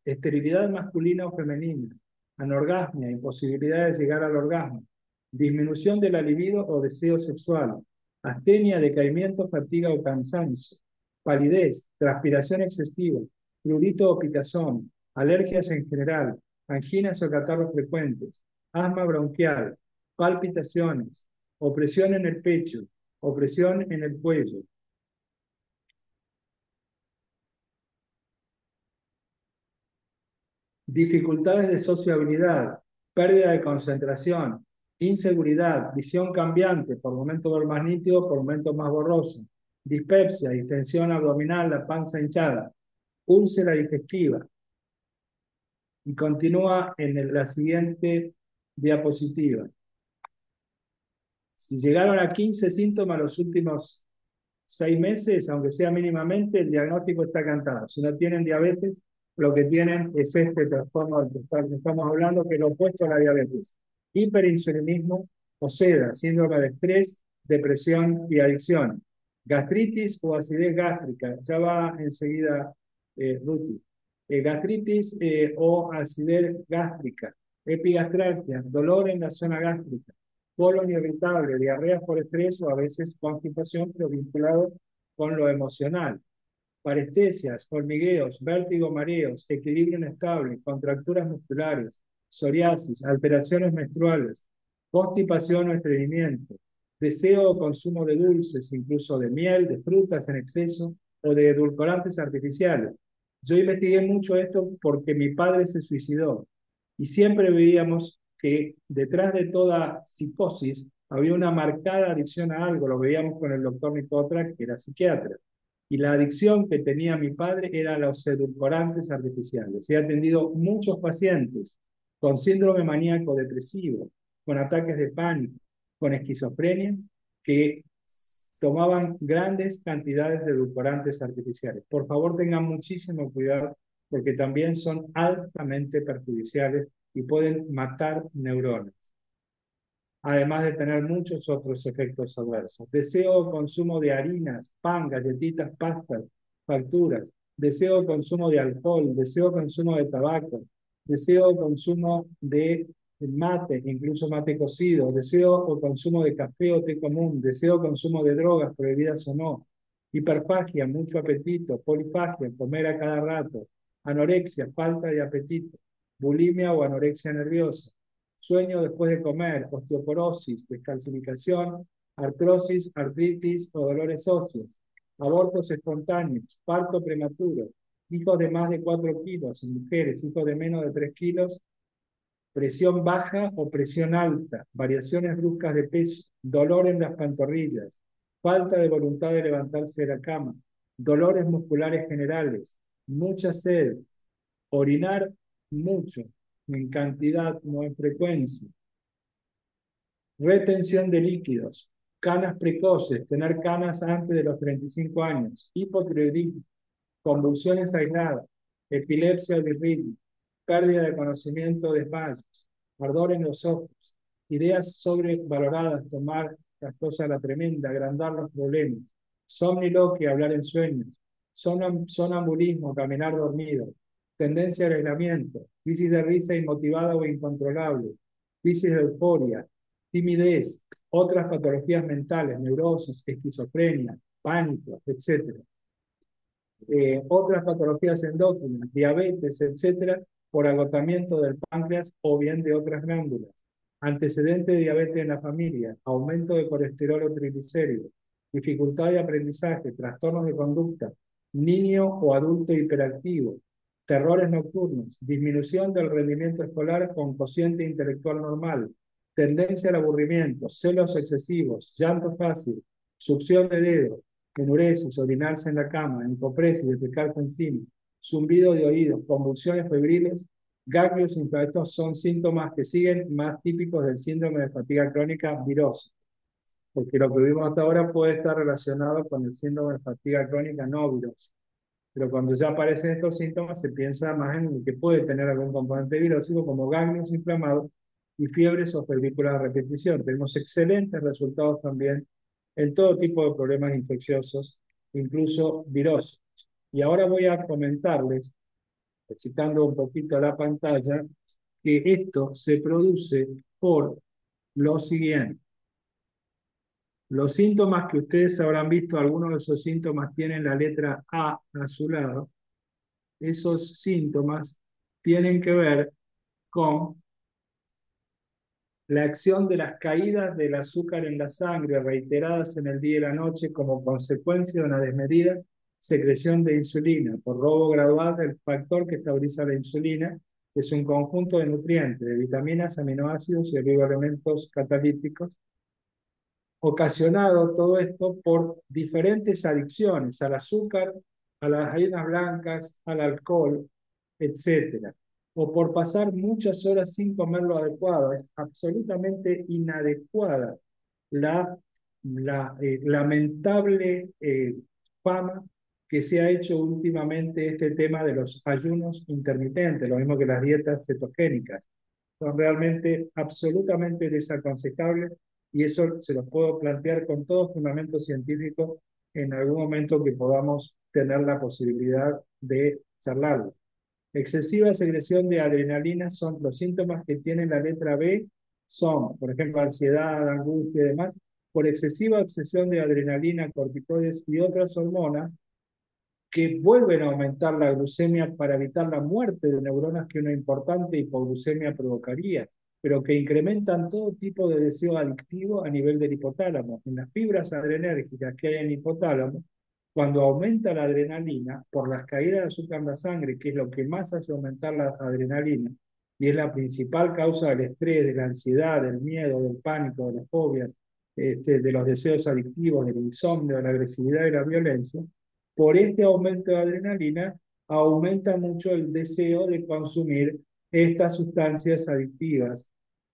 esterilidad masculina o femenina, anorgasmia, imposibilidad de llegar al orgasmo, disminución de la libido o deseo sexual, astenia, decaimiento, fatiga o cansancio, palidez, transpiración excesiva, prurito o picazón, alergias en general, anginas o catarros frecuentes, asma bronquial, palpitaciones, opresión en el pecho, opresión en el cuello. Dificultades de sociabilidad, pérdida de concentración, inseguridad, visión cambiante, por momentos más nítido, por momentos más borroso, dispepsia, distensión abdominal, la panza hinchada, úlcera digestiva. Y continúa en la siguiente diapositiva. Si llegaron a 15 síntomas los últimos seis meses, aunque sea mínimamente, el diagnóstico está cantado. Si no tienen diabetes, lo que tienen es este trastorno del que estamos hablando, que es lo opuesto a la diabetes. Hiperinsulinismo o SEDA, síndrome de estrés, depresión y adicción. Gastritis o acidez gástrica, ya va enseguida eh, Ruti. Eh, gastritis eh, o acidez gástrica, epigastralgia, dolor en la zona gástrica, colon irritable, diarrea por estrés o a veces constipación, pero vinculado con lo emocional. Parestesias, hormigueos, vértigo, mareos, equilibrio inestable, contracturas musculares, psoriasis, alteraciones menstruales, constipación o estreñimiento, deseo o consumo de dulces, incluso de miel, de frutas en exceso o de edulcorantes artificiales. Yo investigué mucho esto porque mi padre se suicidó y siempre veíamos que detrás de toda psicosis había una marcada adicción a algo, lo veíamos con el doctor Nicotra, que era psiquiatra. Y la adicción que tenía mi padre era a los edulcorantes artificiales. He atendido muchos pacientes con síndrome maníaco depresivo, con ataques de pánico, con esquizofrenia, que tomaban grandes cantidades de edulcorantes artificiales. Por favor, tengan muchísimo cuidado porque también son altamente perjudiciales y pueden matar neuronas, además de tener muchos otros efectos adversos. Deseo o consumo de harinas, pan, galletitas, pastas, facturas, deseo o consumo de alcohol, deseo o consumo de tabaco, deseo o consumo de mate, incluso mate cocido, deseo o consumo de café o té común, deseo o consumo de drogas prohibidas o no, hiperfagia, mucho apetito, polifagia, comer a cada rato, anorexia, falta de apetito, bulimia o anorexia nerviosa, sueño después de comer, osteoporosis, descalcificación, artrosis, artritis o dolores óseos, abortos espontáneos, parto prematuro, hijos de más de 4 kilos en mujeres, hijos de menos de 3 kilos, presión baja o presión alta, variaciones bruscas de peso, dolor en las pantorrillas, falta de voluntad de levantarse de la cama, dolores musculares generales, mucha sed, orinar mucho, en cantidad, no en frecuencia. Retención de líquidos, canas precoces, tener canas antes de los 35 años, hipotiroidismo, convulsiones aisladas, epilepsia o dirritmia, pérdida de conocimiento, desmayos, ardor en los ojos, ideas sobrevaloradas, tomar las cosas a la tremenda, agrandar los problemas, somniloquia, hablar en sueños, sonambulismo, caminar dormido, tendencia al aislamiento, crisis de risa inmotivada o incontrolable, crisis de euforia, timidez, otras patologías mentales, neurosis, esquizofrenia, pánico, etc. Eh, otras patologías endócrinas, diabetes, etc., por agotamiento del páncreas o bien de otras glándulas. Antecedente de diabetes en la familia, aumento de colesterol o triglicéridos, dificultad de aprendizaje, trastornos de conducta, niño o adulto hiperactivo, terrores nocturnos, disminución del rendimiento escolar con cociente intelectual normal, tendencia al aburrimiento, celos excesivos, llanto fácil, succión de dedo, enuresis, orinarse en la cama, encopresis, defecarse encima, zumbido de oídos, convulsiones febriles, ganglios inflamatorios son síntomas que siguen más típicos del síndrome de fatiga crónica virosa, porque lo que vimos hasta ahora puede estar relacionado con el síndrome de fatiga crónica no virosa. Pero cuando ya aparecen estos síntomas, se piensa más en que puede tener algún componente virósico, como ganglios inflamados y fiebres o febrículas de repetición. Tenemos excelentes resultados también en todo tipo de problemas infecciosos, incluso virosos. Y ahora voy a comentarles, citando un poquito la pantalla, que esto se produce por lo siguiente. Los síntomas que ustedes habrán visto, algunos de esos síntomas tienen la letra A a su lado. Esos síntomas tienen que ver con la acción de las caídas del azúcar en la sangre reiteradas en el día y la noche como consecuencia de una desmedida secreción de insulina por robo gradual del factor que estabiliza la insulina, que es un conjunto de nutrientes, de vitaminas, aminoácidos y oligoelementos catalíticos, ocasionado todo esto por diferentes adicciones al azúcar, a las harinas blancas, al alcohol, etcétera o por pasar muchas horas sin comer lo adecuado. Es absolutamente inadecuada la, eh, lamentable eh, fama que se ha hecho últimamente este tema de los ayunos intermitentes, lo mismo que las dietas cetogénicas. Son realmente absolutamente desaconsejables y eso se lo puedo plantear con todo fundamento científico en algún momento que podamos tener la posibilidad de charlarlo. Excesiva secreción de adrenalina son los síntomas que tiene la letra B, son, por ejemplo, ansiedad, angustia y demás, por excesiva excesión de adrenalina, corticoides y otras hormonas que vuelven a aumentar la glucemia para evitar la muerte de neuronas que una importante hipoglucemia provocaría, pero que incrementan todo tipo de deseo adictivo a nivel del hipotálamo. En las fibras adrenérgicas que hay en el hipotálamo, cuando aumenta la adrenalina, por las caídas de azúcar en la sangre, que es lo que más hace aumentar la adrenalina, y es la principal causa del estrés, de la ansiedad, del miedo, del pánico, de las fobias, este, de los deseos adictivos, del insomnio, de la agresividad y la violencia, por este aumento de adrenalina aumenta mucho el deseo de consumir estas sustancias adictivas.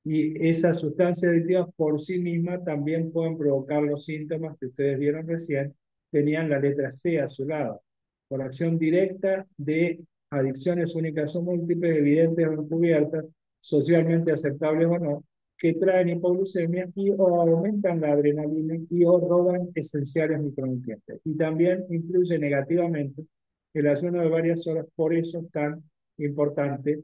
Y esas sustancias adictivas por sí mismas también pueden provocar los síntomas que ustedes vieron recién, tenían la letra C a su lado, por acción directa de adicciones únicas o múltiples, evidentes o encubiertas, socialmente aceptables o no, que traen hipoglucemia y o aumentan la adrenalina y o roban esenciales micronutrientes. Y también influye negativamente el ayuno de varias horas, por eso es tan importante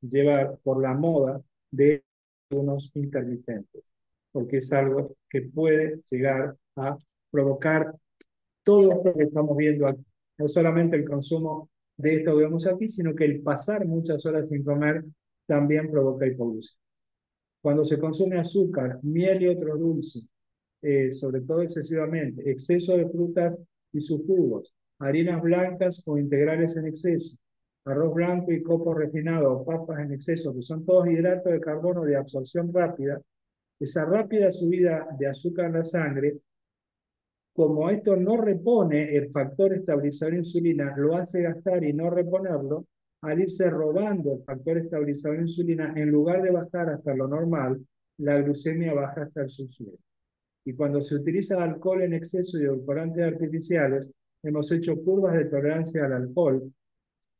llevar por la moda de unos intermitentes, porque es algo que puede llegar a provocar todo esto que estamos viendo aquí. No solamente el consumo de esto que vemos aquí, sino que el pasar muchas horas sin comer también provoca hipoglucemia. Cuando se consume azúcar, miel y otros dulces, eh, sobre todo excesivamente, exceso de frutas y sus jugos, harinas blancas o integrales en exceso, arroz blanco y copo refinado papas en exceso, que son todos hidratos de carbono de absorción rápida, esa rápida subida de azúcar en la sangre como esto no repone el factor estabilizador de insulina, lo hace gastar y no reponerlo, al irse robando el factor estabilizador de insulina, en lugar de bajar hasta lo normal, la glucemia baja hasta el subsuelo. Y cuando se utiliza alcohol en exceso y edulcorantes artificiales, hemos hecho curvas de tolerancia al alcohol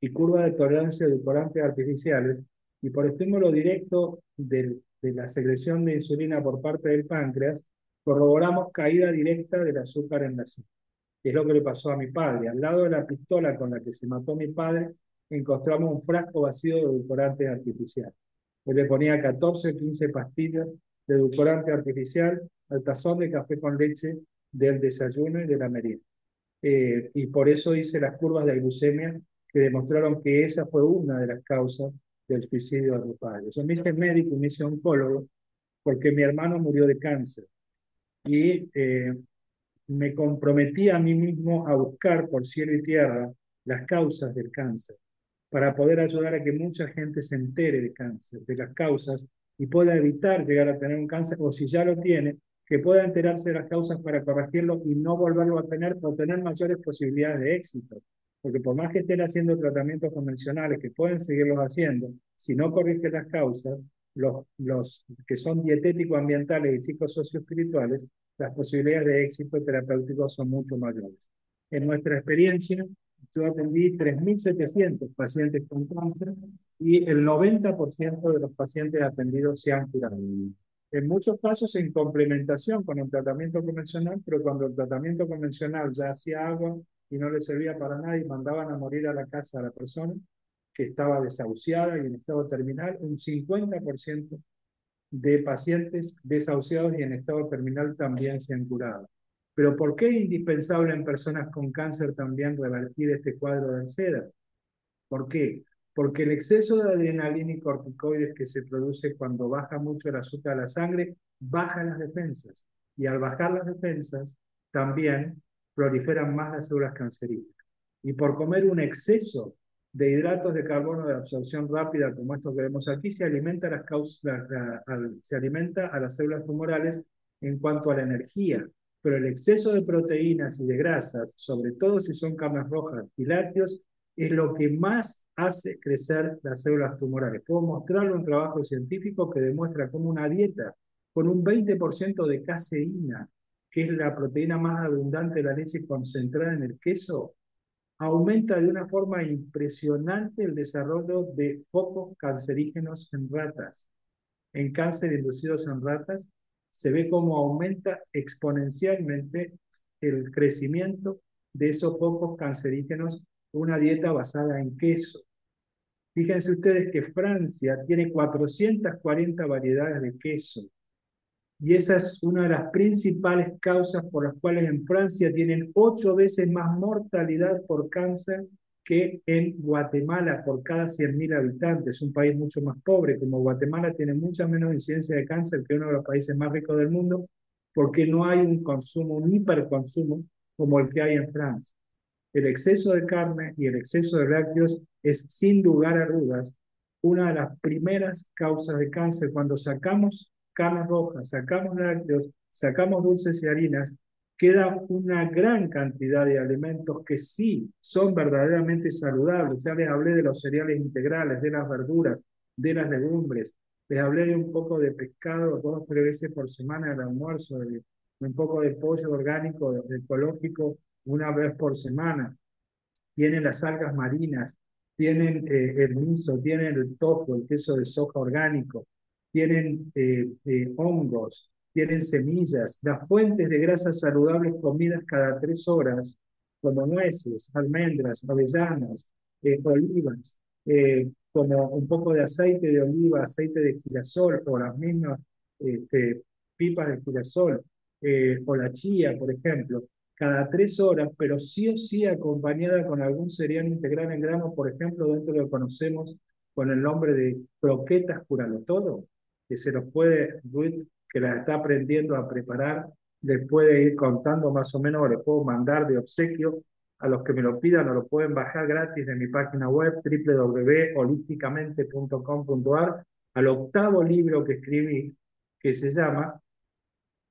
y curvas de tolerancia a edulcorantes artificiales, y por estímulo directo de la secreción de insulina por parte del páncreas, corroboramos caída directa del azúcar en la sangre. Es lo que le pasó a mi padre. Al lado de la pistola con la que se mató mi padre, encontramos un frasco vacío de edulcorante artificial. Él le ponía 14 o 15 pastillas de edulcorante artificial al tazón de café con leche del desayuno y de la merienda. Eh, y por eso hice las curvas de glucemia que demostraron que esa fue una de las causas del suicidio de mi padre. Yo me hice médico me hice oncólogo porque mi hermano murió de cáncer y eh, me comprometí a mí mismo a buscar por cielo y tierra las causas del cáncer, para poder ayudar a que mucha gente se entere de cáncer, de las causas, y pueda evitar llegar a tener un cáncer, o si ya lo tiene, que pueda enterarse de las causas para corregirlo y no volverlo a tener, o tener mayores posibilidades de éxito. Porque por más que estén haciendo tratamientos convencionales, que pueden seguirlos haciendo, si no corrigen las causas, los, los que son dietético-ambientales y psicosocioespirituales, las posibilidades de éxito terapéutico son mucho mayores. En nuestra experiencia, yo atendí 3.700 pacientes con cáncer y el 90% de los pacientes atendidos se han curado. En muchos casos en complementación con el tratamiento convencional, pero cuando el tratamiento convencional ya hacía agua y no le servía para nada y mandaban a morir a la casa a la persona, que estaba desahuciada y en estado terminal, un 50% de pacientes desahuciados y en estado terminal también se han curado. Pero ¿por qué es indispensable en personas con cáncer también revertir este cuadro de ansiedad? ¿Por qué? porque el exceso de adrenalina y corticoides que se produce cuando baja mucho el azúcar de la sangre, baja las defensas. Y al bajar las defensas, también proliferan más las células cancerígenas. Y por comer un exceso de hidratos de carbono de absorción rápida, como esto que vemos aquí, se alimenta, las causas, se alimenta a las células tumorales en cuanto a la energía. Pero el exceso de proteínas y de grasas, sobre todo si son carnes rojas y lácteos, es lo que más hace crecer las células tumorales. Puedo mostrarle un trabajo científico que demuestra cómo una dieta con un 20% de caseína, que es la proteína más abundante de la leche concentrada en el queso, aumenta de una forma impresionante el desarrollo de focos cancerígenos en ratas. En cáncer inducidos en ratas se ve cómo aumenta exponencialmente el crecimiento de esos focos cancerígenos una dieta basada en queso. Fíjense ustedes que Francia tiene 440 variedades de queso. Y esa es una de las principales causas por las cuales en Francia tienen ocho veces más mortalidad por cáncer que en Guatemala por cada 100.000 habitantes, un país mucho más pobre, como Guatemala tiene mucha menos incidencia de cáncer que uno de los países más ricos del mundo, porque no hay un consumo, un hiperconsumo como el que hay en Francia. El exceso de carne y el exceso de lácteos es sin lugar a dudas una de las primeras causas de cáncer. Cuando sacamos carnes rojas, sacamos lácteos, sacamos dulces y harinas, queda una gran cantidad de alimentos que sí son verdaderamente saludables. Ya les hablé de los cereales integrales, de las verduras, de las legumbres. Les hablé de un poco de pescado dos o tres veces por semana el almuerzo, de un poco de pollo orgánico, ecológico, una vez por semana. Tienen las algas marinas, tienen eh, el miso, tienen el tofu, el queso de soja orgánico, tienen eh, eh, hongos, tienen semillas, las fuentes de grasas saludables comidas cada tres horas, como nueces, almendras, avellanas, olivas, como un poco de aceite de oliva, aceite de girasol o las mismas este, pipas de girasol, o la chía, por ejemplo cada tres horas, pero sí o sí acompañada con algún cereal integral en grano, por ejemplo, dentro de lo que conocemos con el nombre de croquetas todo, que se los puede, Ruth, que las está aprendiendo a preparar, les puede ir contando más o menos, o les puedo mandar de obsequio a los que me lo pidan, o lo pueden bajar gratis de mi página web www.holísticamente.com.ar, al octavo libro que escribí, que se llama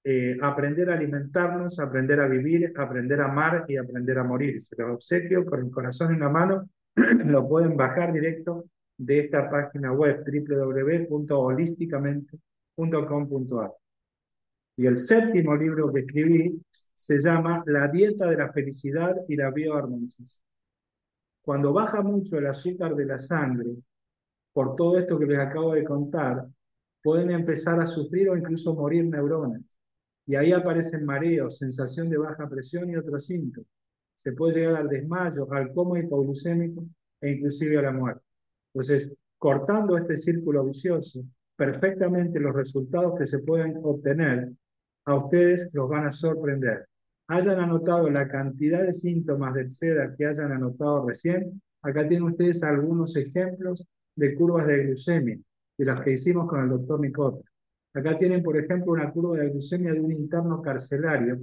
eh, aprender a alimentarnos, aprender a vivir, aprender a amar y aprender a morir. Se los obsequio con el corazón en la mano, lo pueden bajar directo de esta página web www.holísticamente.com.ar. Y el séptimo libro que escribí se llama La dieta de la felicidad y la bioarmonización. Cuando baja mucho el azúcar de la sangre, por todo esto que les acabo de contar, pueden empezar a sufrir o incluso morir neuronas. Y ahí aparecen mareos, sensación de baja presión y otros síntomas. Se puede llegar al desmayo, al coma hipoglucémico e inclusive a la muerte. Entonces, cortando este círculo vicioso, perfectamente los resultados que se pueden obtener a ustedes los van a sorprender. Hayan anotado la cantidad de síntomas del SEDA que hayan anotado recién. Acá tienen ustedes algunos ejemplos de curvas de glucemia, de las que hicimos con el doctor Nicota. Acá tienen, por ejemplo, una curva de glucemia de un interno carcelario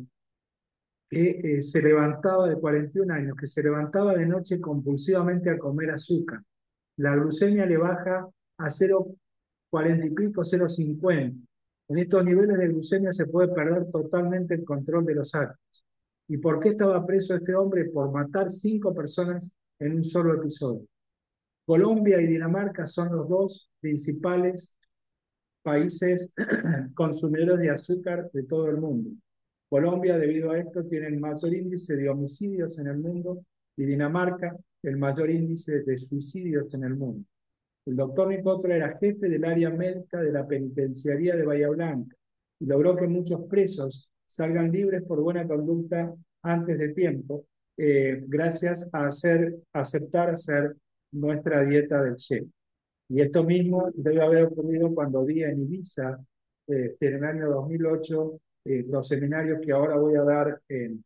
que eh, se levantaba de 41 años, que se levantaba de noche compulsivamente a comer azúcar. La glucemia le baja a 0,40 y pico, 0,50. En estos niveles de glucemia se puede perder totalmente el control de los actos. ¿Y por qué estaba preso este hombre? Por matar cinco personas en un solo episodio. Colombia y Dinamarca son los dos principales países consumidores de azúcar de todo el mundo. Colombia, debido a esto, tiene el mayor índice de homicidios en el mundo y Dinamarca el mayor índice de suicidios en el mundo. El doctor Nicotra era jefe del área médica de la penitenciaría de Bahía Blanca y logró que muchos presos salgan libres por buena conducta antes de tiempo, eh, gracias a hacer, aceptar hacer nuestra dieta del chef. Y esto mismo debe haber ocurrido cuando di en Ibiza, eh, en el año 2008, eh, los seminarios que ahora voy a dar en,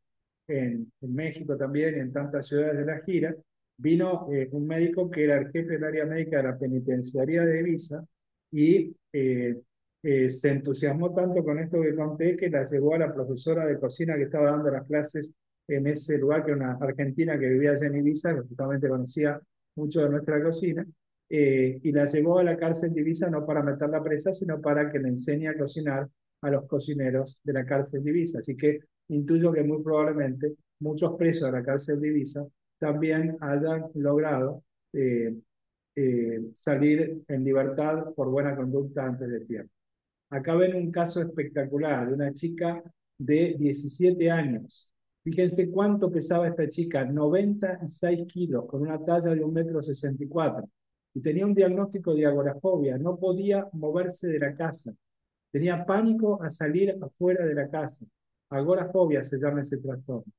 en, México también en tantas ciudades de la gira, vino eh, un médico que era el jefe del área médica de la penitenciaría de Ibiza y eh, eh, se entusiasmó tanto con esto que conté que la llevó a la profesora de cocina que estaba dando las clases en ese lugar, que era una argentina que vivía allá en Ibiza, que justamente conocía mucho de nuestra cocina, y la llevó a la cárcel de Ibiza no para meterla presa, sino para que le enseñe a cocinar a los cocineros de la cárcel de Ibiza. Así que intuyo que muy probablemente muchos presos de la cárcel de Ibiza también hayan logrado eh, eh, salir en libertad por buena conducta antes de tiempo. Acá ven un caso espectacular de una chica de 17 años. Fíjense cuánto pesaba esta chica, 96 kilos, con una talla de 1,64 metro 64. Y tenía un diagnóstico de agorafobia, no podía moverse de la casa. Tenía pánico a salir afuera de la casa. Agorafobia se llama ese trastorno.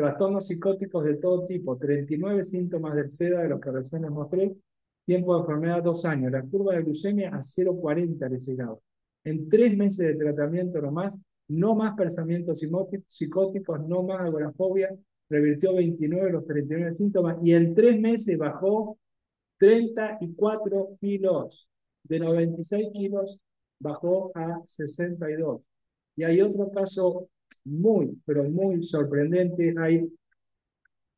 Trastornos psicóticos de todo tipo, 39 síntomas del SEDA de los que recién les mostré, tiempo de enfermedad dos años, la curva de glucemia a 0,40 le llegaba. En tres meses de tratamiento nomás, no más pensamientos psicóticos, no más agorafobia, revirtió 29 de los 39 síntomas y en tres meses bajó 34 kilos. De 96 kilos bajó a 62. Y hay otro caso muy, pero muy sorprendente. Hay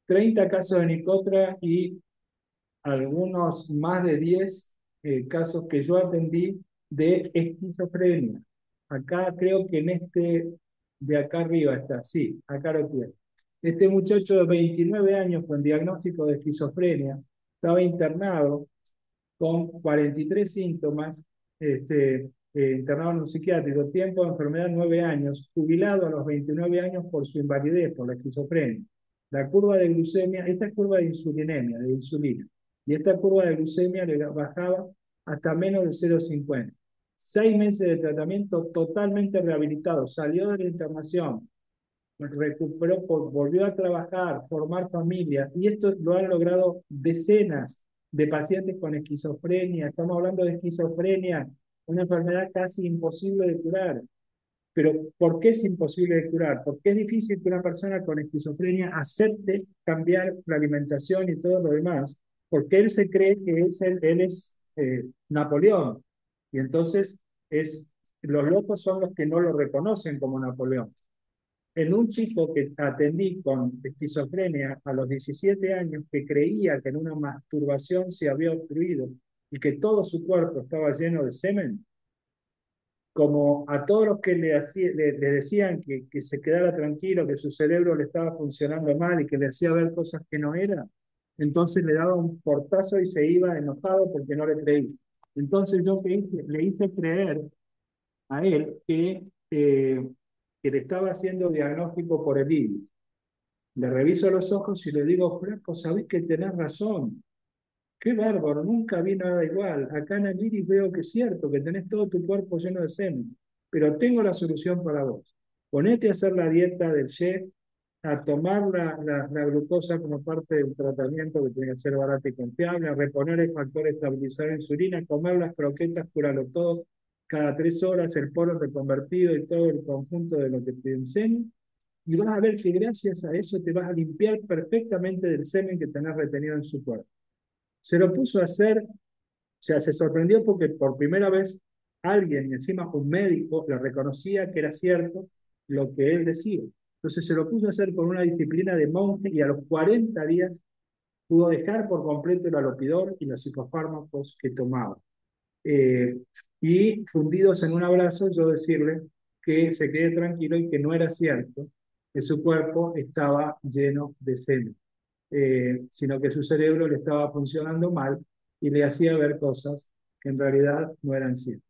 30 casos de Nicotra y algunos más de 10 eh, casos que yo atendí de esquizofrenia. Acá creo que en este de acá arriba está, sí, acá lo tiene. Este muchacho de 29 años con diagnóstico de esquizofrenia estaba internado con 43 síntomas, este, eh, internado en un psiquiátrico, tiempo de enfermedad 9 años, jubilado a los 29 años por su invalidez, por la esquizofrenia. La curva de glucemia, esta es curva de insulinemia, de insulina, y esta curva de glucemia le bajaba hasta menos de 0,50. Seis meses de tratamiento totalmente rehabilitado, salió de la internación, recuperó, volvió a trabajar, formar familia, y esto lo han logrado decenas de pacientes con esquizofrenia. Estamos hablando de esquizofrenia una enfermedad casi imposible de curar. Pero ¿por qué es imposible de curar? Porque es difícil que una persona con esquizofrenia acepte cambiar la alimentación y todo lo demás, porque él se cree que es él, es eh, Napoleón. Y entonces es, los locos son los que no lo reconocen como Napoleón. En un chico que atendí con esquizofrenia a los 17 años, que creía que en una masturbación se había obstruido y que todo su cuerpo estaba lleno de semen, como a todos los que le, le, decían que, que, se quedara tranquilo, que su cerebro le estaba funcionando mal y que le hacía ver cosas que no era, entonces le daba un portazo y se iba enojado porque no le creí. Entonces yo que hice, le hice creer a él que, eh, que le estaba haciendo diagnóstico por el iris. Le reviso los ojos y le digo, Fresco, sabés que tenés razón. Qué bárbaro, nunca vi nada igual. Acá en el veo que es cierto, que tenés todo tu cuerpo lleno de semen, pero tengo la solución para vos. Ponete a hacer la dieta del chef, a tomar la, glucosa como parte del tratamiento que tiene que ser barato y confiable, a reponer el factor estabilizar la insulina, comer las croquetas, curarlo todo, cada tres horas el polo reconvertido y todo el conjunto de lo que te enseño. Y vas a ver que gracias a eso te vas a limpiar perfectamente del semen que tenés retenido en su cuerpo. Se lo puso a hacer, o sea, se sorprendió porque por primera vez alguien, encima un médico, le reconocía que era cierto lo que él decía. Entonces se lo puso a hacer con una disciplina de monje y a los 40 días pudo dejar por completo el alopidor y los psicofármacos que tomaba. Eh, y fundidos en un abrazo, yo decirle que se quede tranquilo y que no era cierto que su cuerpo estaba lleno de semen. Eh, sino que su cerebro le estaba funcionando mal y le hacía ver cosas que en realidad no eran ciertas.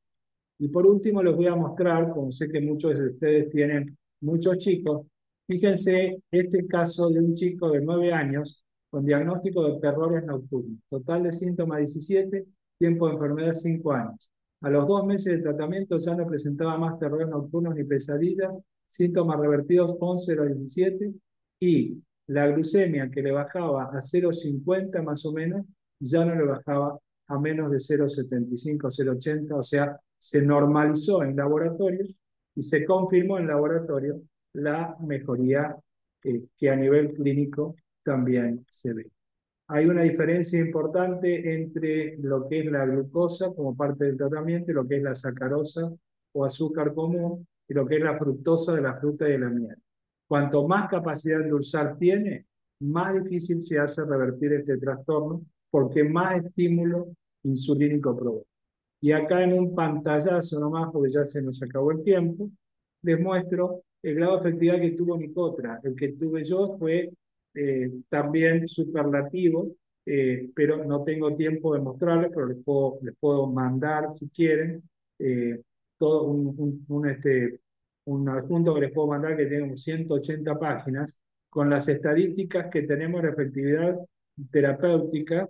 Y por último les voy a mostrar, como sé que muchos de ustedes tienen muchos chicos, fíjense este caso de un chico de 9 años con diagnóstico de terrores nocturnos, total de síntomas 17, tiempo de enfermedad 5 años. A los dos meses de tratamiento ya no presentaba más terrores nocturnos ni pesadillas, síntomas revertidos 11 de los 17 y la glucemia que le bajaba a 0,50 más o menos, ya no le bajaba a menos de 0,75, 0,80, o sea, se normalizó en laboratorio y se confirmó en laboratorio la mejoría que a nivel clínico también se ve. hay una diferencia importante entre lo que es la glucosa como parte del tratamiento y lo que es la sacarosa o azúcar común y lo que es la fructosa de la fruta y de la miel. Cuanto más capacidad de endulzar tiene, más difícil se hace revertir este trastorno porque más estímulo insulínico provoca. Y acá en un pantallazo nomás, porque ya se nos acabó el tiempo, les muestro el grado de efectividad que tuvo Nicotra. El que tuve yo fue eh, también superlativo, eh, pero no tengo tiempo de mostrarles, pero les puedo, les puedo mandar si quieren eh, todo un, un, este, un adjunto que les puedo mandar que tiene 180 páginas con las estadísticas que tenemos de efectividad terapéutica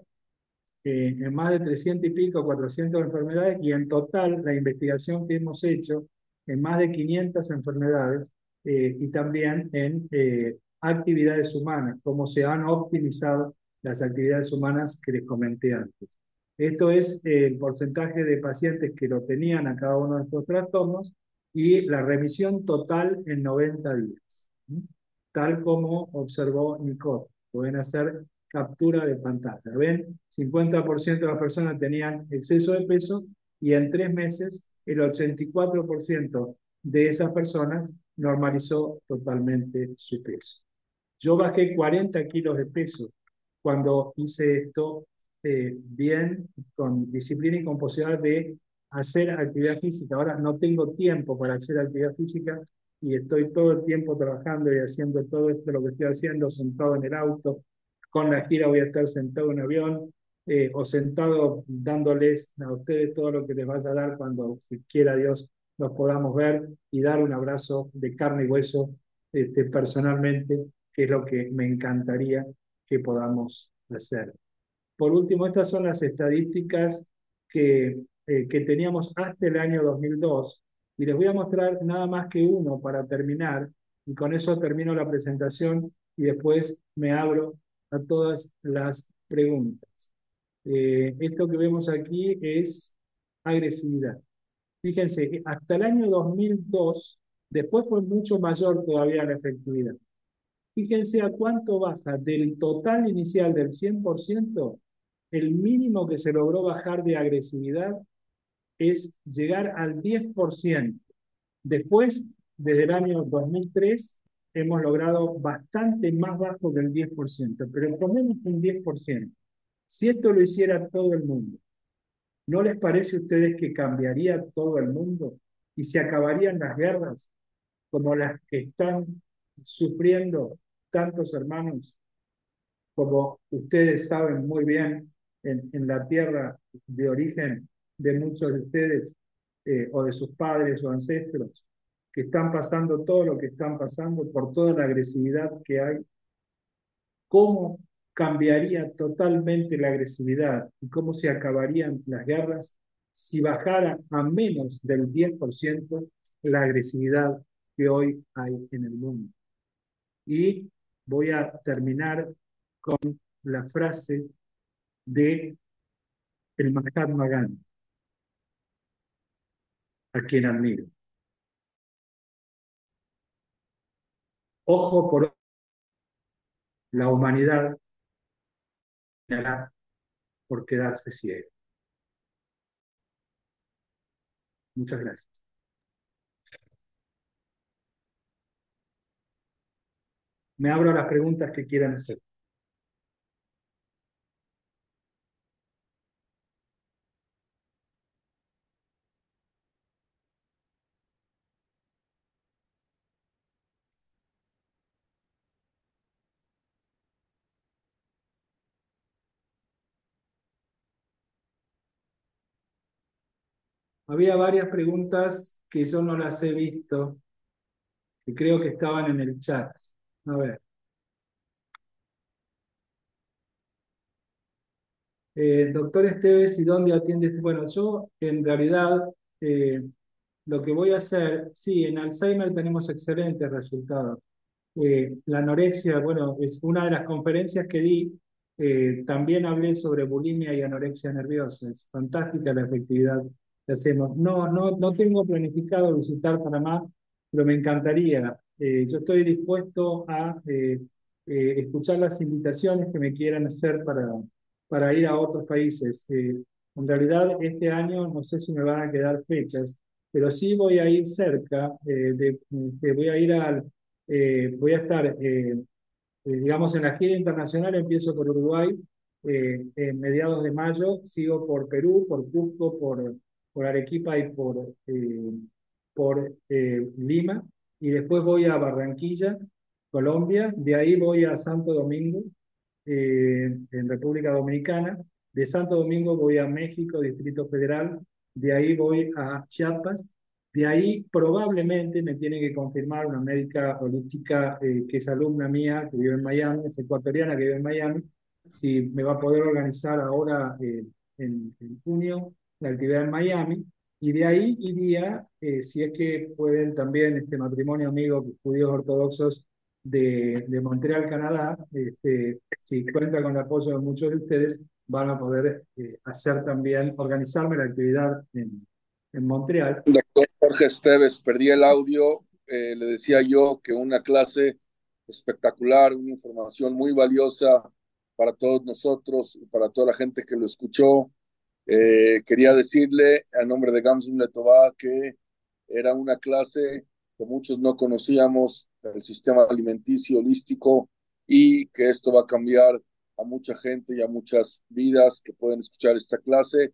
en más de 300 y pico, 400 enfermedades y en total la investigación que hemos hecho en más de 500 enfermedades y también en actividades humanas, cómo se han optimizado las actividades humanas que les comenté antes. Esto es el porcentaje de pacientes que lo tenían a cada uno de estos trastornos y la remisión total en 90 días, tal como observó Nicole. Pueden hacer captura de pantalla. Ven, 50% de las personas tenían exceso de peso y en tres meses el 84% de esas personas normalizó totalmente su peso. Yo bajé 40 kilos de peso cuando hice esto eh, bien, con disciplina y con posibilidad de hacer actividad física. Ahora no tengo tiempo para hacer actividad física y estoy todo el tiempo trabajando y haciendo todo esto, lo que estoy haciendo, sentado en el auto. Con la gira voy a estar sentado en un avión eh, o sentado dándoles a ustedes todo lo que les vaya a dar cuando, quiera Dios, nos podamos ver y dar un abrazo de carne y hueso este, personalmente que es lo que me encantaría que podamos hacer. Por último, estas son las estadísticas que, eh, que teníamos hasta el año 2002 y les voy a mostrar nada más que uno para terminar y con eso termino la presentación y después me abro a todas las preguntas. Eh, esto que vemos aquí es agresividad. Fíjense, hasta el año 2002, después fue mucho mayor todavía la efectividad. Fíjense a cuánto baja del total inicial del 100%, el mínimo que se logró bajar de agresividad es llegar al 10%. Después, desde el año 2003, hemos logrado bastante más bajo del 10%, pero por menos un 10%. Si esto lo hiciera todo el mundo, ¿no les parece a ustedes que cambiaría todo el mundo y se acabarían las guerras como las que están sufriendo tantos hermanos, como ustedes saben muy bien, en, en la tierra de origen de muchos de ustedes eh, o de sus padres o ancestros, que están pasando todo lo que están pasando por toda la agresividad que hay, ¿cómo cambiaría totalmente la agresividad y cómo se acabarían las guerras si bajara a menos del 10% la agresividad que hoy hay en el mundo? Y voy a terminar con la frase de el Mahatma Gandhi, a quien admiro. Ojo por la humanidad por quedarse ciego. Muchas gracias. Me abro a las preguntas que quieran hacer. Había varias preguntas que yo no las he visto, que creo que estaban en el chat. A ver. Eh, doctor Esteves, ¿y dónde atiende? Este? Bueno, yo en realidad eh, lo que voy a hacer, sí, en Alzheimer tenemos excelentes resultados. Eh, la anorexia, bueno, es una de las conferencias que di, también hablé sobre bulimia y anorexia nerviosa. Es fantástica la efectividad hacemos. No, no, no tengo planificado visitar Panamá, pero me encantaría. Eh, yo estoy dispuesto a eh, eh, escuchar las invitaciones que me quieran hacer para, para ir a otros países. En realidad, este año no sé si me van a quedar fechas, pero sí voy a ir cerca, eh, de, voy a ir al, voy a estar, digamos, en la gira internacional, empiezo por Uruguay, en mediados de mayo, sigo por Perú, por Cusco, por, por Arequipa y por, por Lima, y después voy a Barranquilla, Colombia, de ahí voy a Santo Domingo, eh, en República Dominicana, de Santo Domingo voy a México, Distrito Federal, de ahí voy a Chiapas, de ahí probablemente me tiene que confirmar una médica holística eh, que es alumna mía, que vive en Miami, es ecuatoriana que vive en Miami, si me va a poder organizar ahora eh, en, en junio la actividad en Miami, y de ahí iría, eh, si es que pueden también, este matrimonio amigo, judíos ortodoxos de, Montreal, Canadá, este, si cuenta con el apoyo de muchos de ustedes, van a poder eh, hacer también, organizarme la actividad en, en Montreal.
Doctor Jorge Esteves, perdí el audio, eh, le decía yo que una clase espectacular, una información muy valiosa para todos nosotros para toda la gente que lo escuchó. Eh, quería decirle a nombre de Gamsun Letová que era una clase que muchos no conocíamos del sistema alimenticio holístico y que esto va a cambiar a mucha gente y a muchas vidas que pueden escuchar esta clase.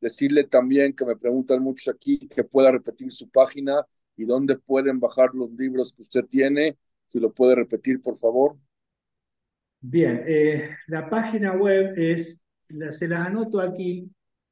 Decirle también que me preguntan muchos aquí que pueda repetir su página y dónde pueden bajar los libros que usted tiene. Si lo puede repetir, por favor.
Bien, eh, la página web es, se las anoto aquí,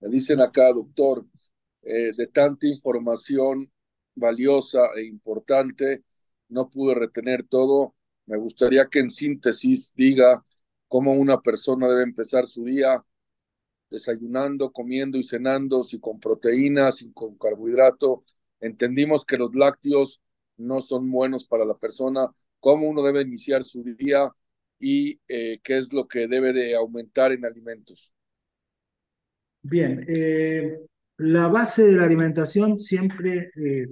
me dicen acá, doctor, eh, de tanta información valiosa e importante, no pude retener todo. Me gustaría que en síntesis diga cómo una persona debe empezar su día desayunando, comiendo y cenando, si con proteínas, si con carbohidrato. Entendimos que los lácteos no son buenos para la persona, cómo uno debe iniciar su día y eh, qué es lo que debe de aumentar en alimentos.
Bien, eh, la base de la alimentación siempre eh,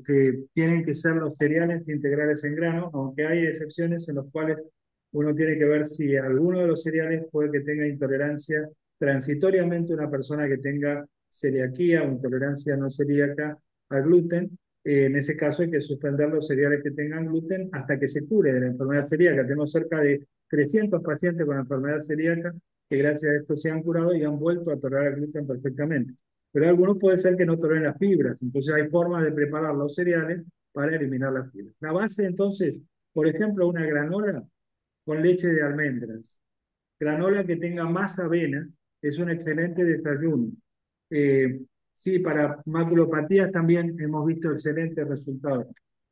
tienen que ser los cereales integrales en grano, aunque hay excepciones en las cuales uno tiene que ver si alguno de los cereales puede que tenga intolerancia transitoriamente una persona que tenga celiaquía o intolerancia no celíaca al gluten. Eh, en ese caso hay que suspender los cereales que tengan gluten hasta que se cure de la enfermedad celíaca. Tenemos cerca de 300 pacientes con enfermedad celíaca que gracias a esto se han curado y han vuelto a tolerar el gluten perfectamente. Pero algunos puede ser que no toleren las fibras, entonces hay formas de preparar los cereales para eliminar las fibras. La base entonces, por ejemplo, una granola con leche de almendras. Granola que tenga más avena es un excelente desayuno. Eh, sí, para maculopatías también hemos visto excelentes resultados.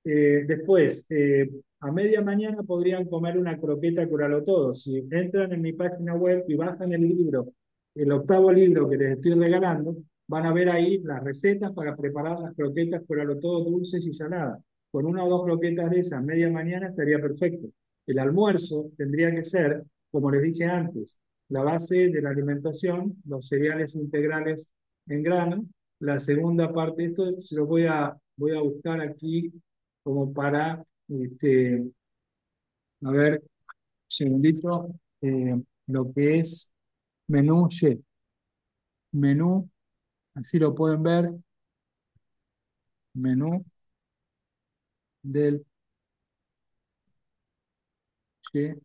Eh, después, eh, a media mañana podrían comer una croqueta curalo todo. Si entran en mi página web y bajan el libro, el octavo libro que les estoy regalando, van a ver ahí las recetas para preparar las croquetas curalo todo dulces y saladas. Con una o dos croquetas de esas, media mañana estaría perfecto. El almuerzo tendría que ser, como les dije antes, la base de la alimentación, los cereales integrales en grano. La segunda parte, esto se lo voy a, voy a buscar aquí como para este, a ver, un segundito, eh, lo que es menú chef. Menú, así lo pueden ver. Menú del chef.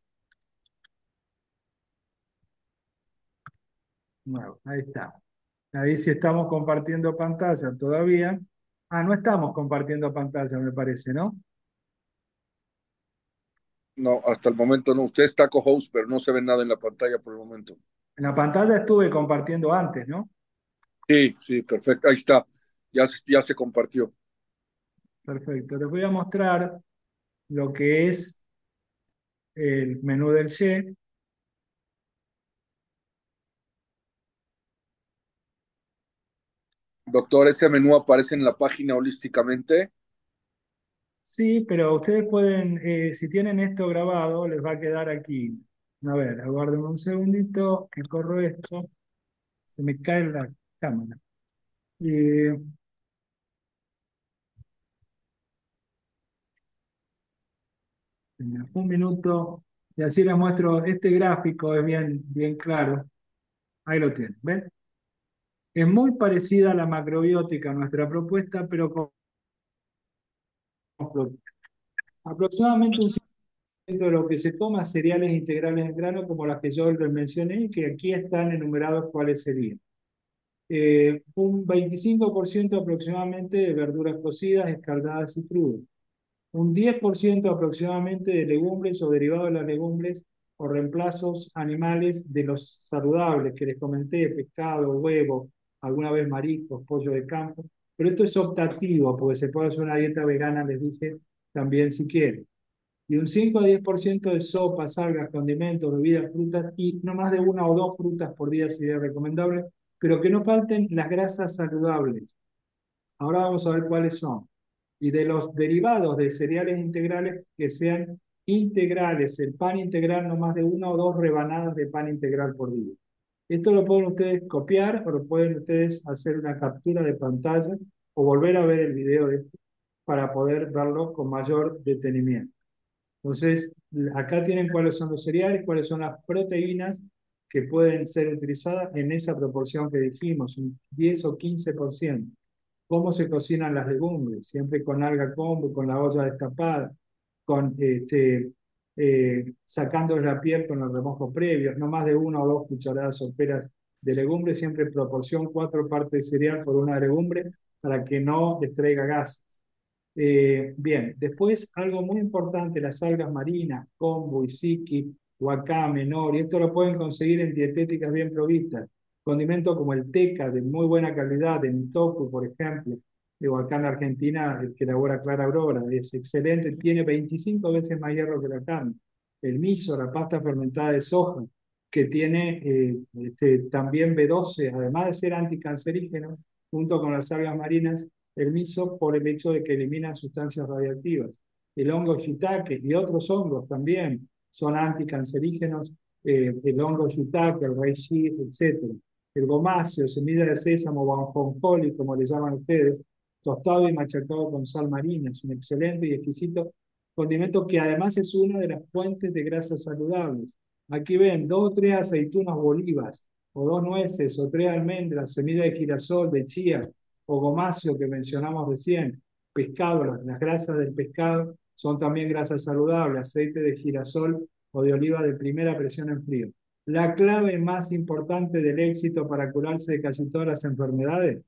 Bueno, ahí está. Ahí sí estamos compartiendo pantalla todavía. Ah, no estamos compartiendo pantalla, me parece, ¿no?
No, hasta el momento no. Usted está co-host, pero no se ve nada en la pantalla por el momento.
En la pantalla estuve compartiendo antes, ¿no?
Sí, sí, perfecto. Ahí está. Ya, ya se compartió.
Perfecto. Les voy a mostrar lo que es el menú del Che.
Doctor, ¿ese menú aparece en la página holísticamente?
Sí, pero ustedes pueden, eh, si tienen esto grabado, les va a quedar aquí. A ver, aguarden un segundito, que corro esto. Se me cae la cámara. Eh, un minuto, y así les muestro, este gráfico es bien, bien claro. Ahí lo tienen, ¿ven? Es muy parecida a la macrobiótica, nuestra propuesta, pero con aproximadamente un 5% de lo que se toma cereales integrales en grano, como las que yo les mencioné, que aquí están enumerados cuáles serían. Eh, un 25% aproximadamente de verduras cocidas, escaldadas y crudas. Un 10% aproximadamente de legumbres o derivados de las legumbres o reemplazos animales de los saludables que les comenté, pescado, huevo, alguna vez mariscos, pollo de campo. Pero esto es optativo, porque se puede hacer una dieta vegana, les dije, también si quieren. Y un 5 a 10% de sopas, algas, condimentos, bebidas, frutas y no más de una o dos frutas por día sería recomendable, pero que no falten las grasas saludables. Ahora vamos a ver cuáles son. Y de los derivados de cereales integrales que sean integrales, el pan integral no más de una o dos rebanadas de pan integral por día. Esto lo pueden ustedes copiar o lo pueden ustedes hacer una captura de pantalla o volver a ver el video de esto para poder verlo con mayor detenimiento. Entonces, acá tienen cuáles son los cereales, cuáles son las proteínas que pueden ser utilizadas en esa proporción que dijimos, un 10 o 15%. ¿Cómo se cocinan las legumbres? Siempre con alga combo, con la olla destapada, con este, eh, sacando la piel con el remojo previo, no más de una o dos cucharadas soperas de legumbre, siempre en proporción cuatro partes de cereal por una legumbre para que no extraiga gases. Eh, bien, después algo muy importante, las algas marinas, kombu, isiki, wakame, nori, esto lo pueden conseguir en dietéticas bien provistas. Condimentos como el teca, de muy buena calidad, de tofu, por ejemplo, de acá en Argentina, el que elabora Clara Aurora, es excelente, tiene 25 veces más hierro que la carne. El miso, la pasta fermentada de soja, que tiene eh, este, también B12, además de ser anticancerígeno, junto con las algas marinas, el miso por el hecho de que eliminan sustancias radiactivas. El hongo shiitake y otros hongos también son anticancerígenos, eh, el hongo shiitake, el reishi, etc. El gomáceo, semilla de sésamo o anjonjoli, como le llaman ustedes, tostado y machacado con sal marina. Es un excelente y exquisito condimento que además es una de las fuentes de grasas saludables. Aquí ven dos o tres aceitunas bolivas, o dos nueces, o tres almendras, semilla de girasol, de chía, o gomacio que mencionamos recién, pescado, las, las grasas del pescado son también grasas saludables, aceite de girasol o de oliva de primera presión en frío. La clave más importante del éxito para curarse de casi todas las enfermedades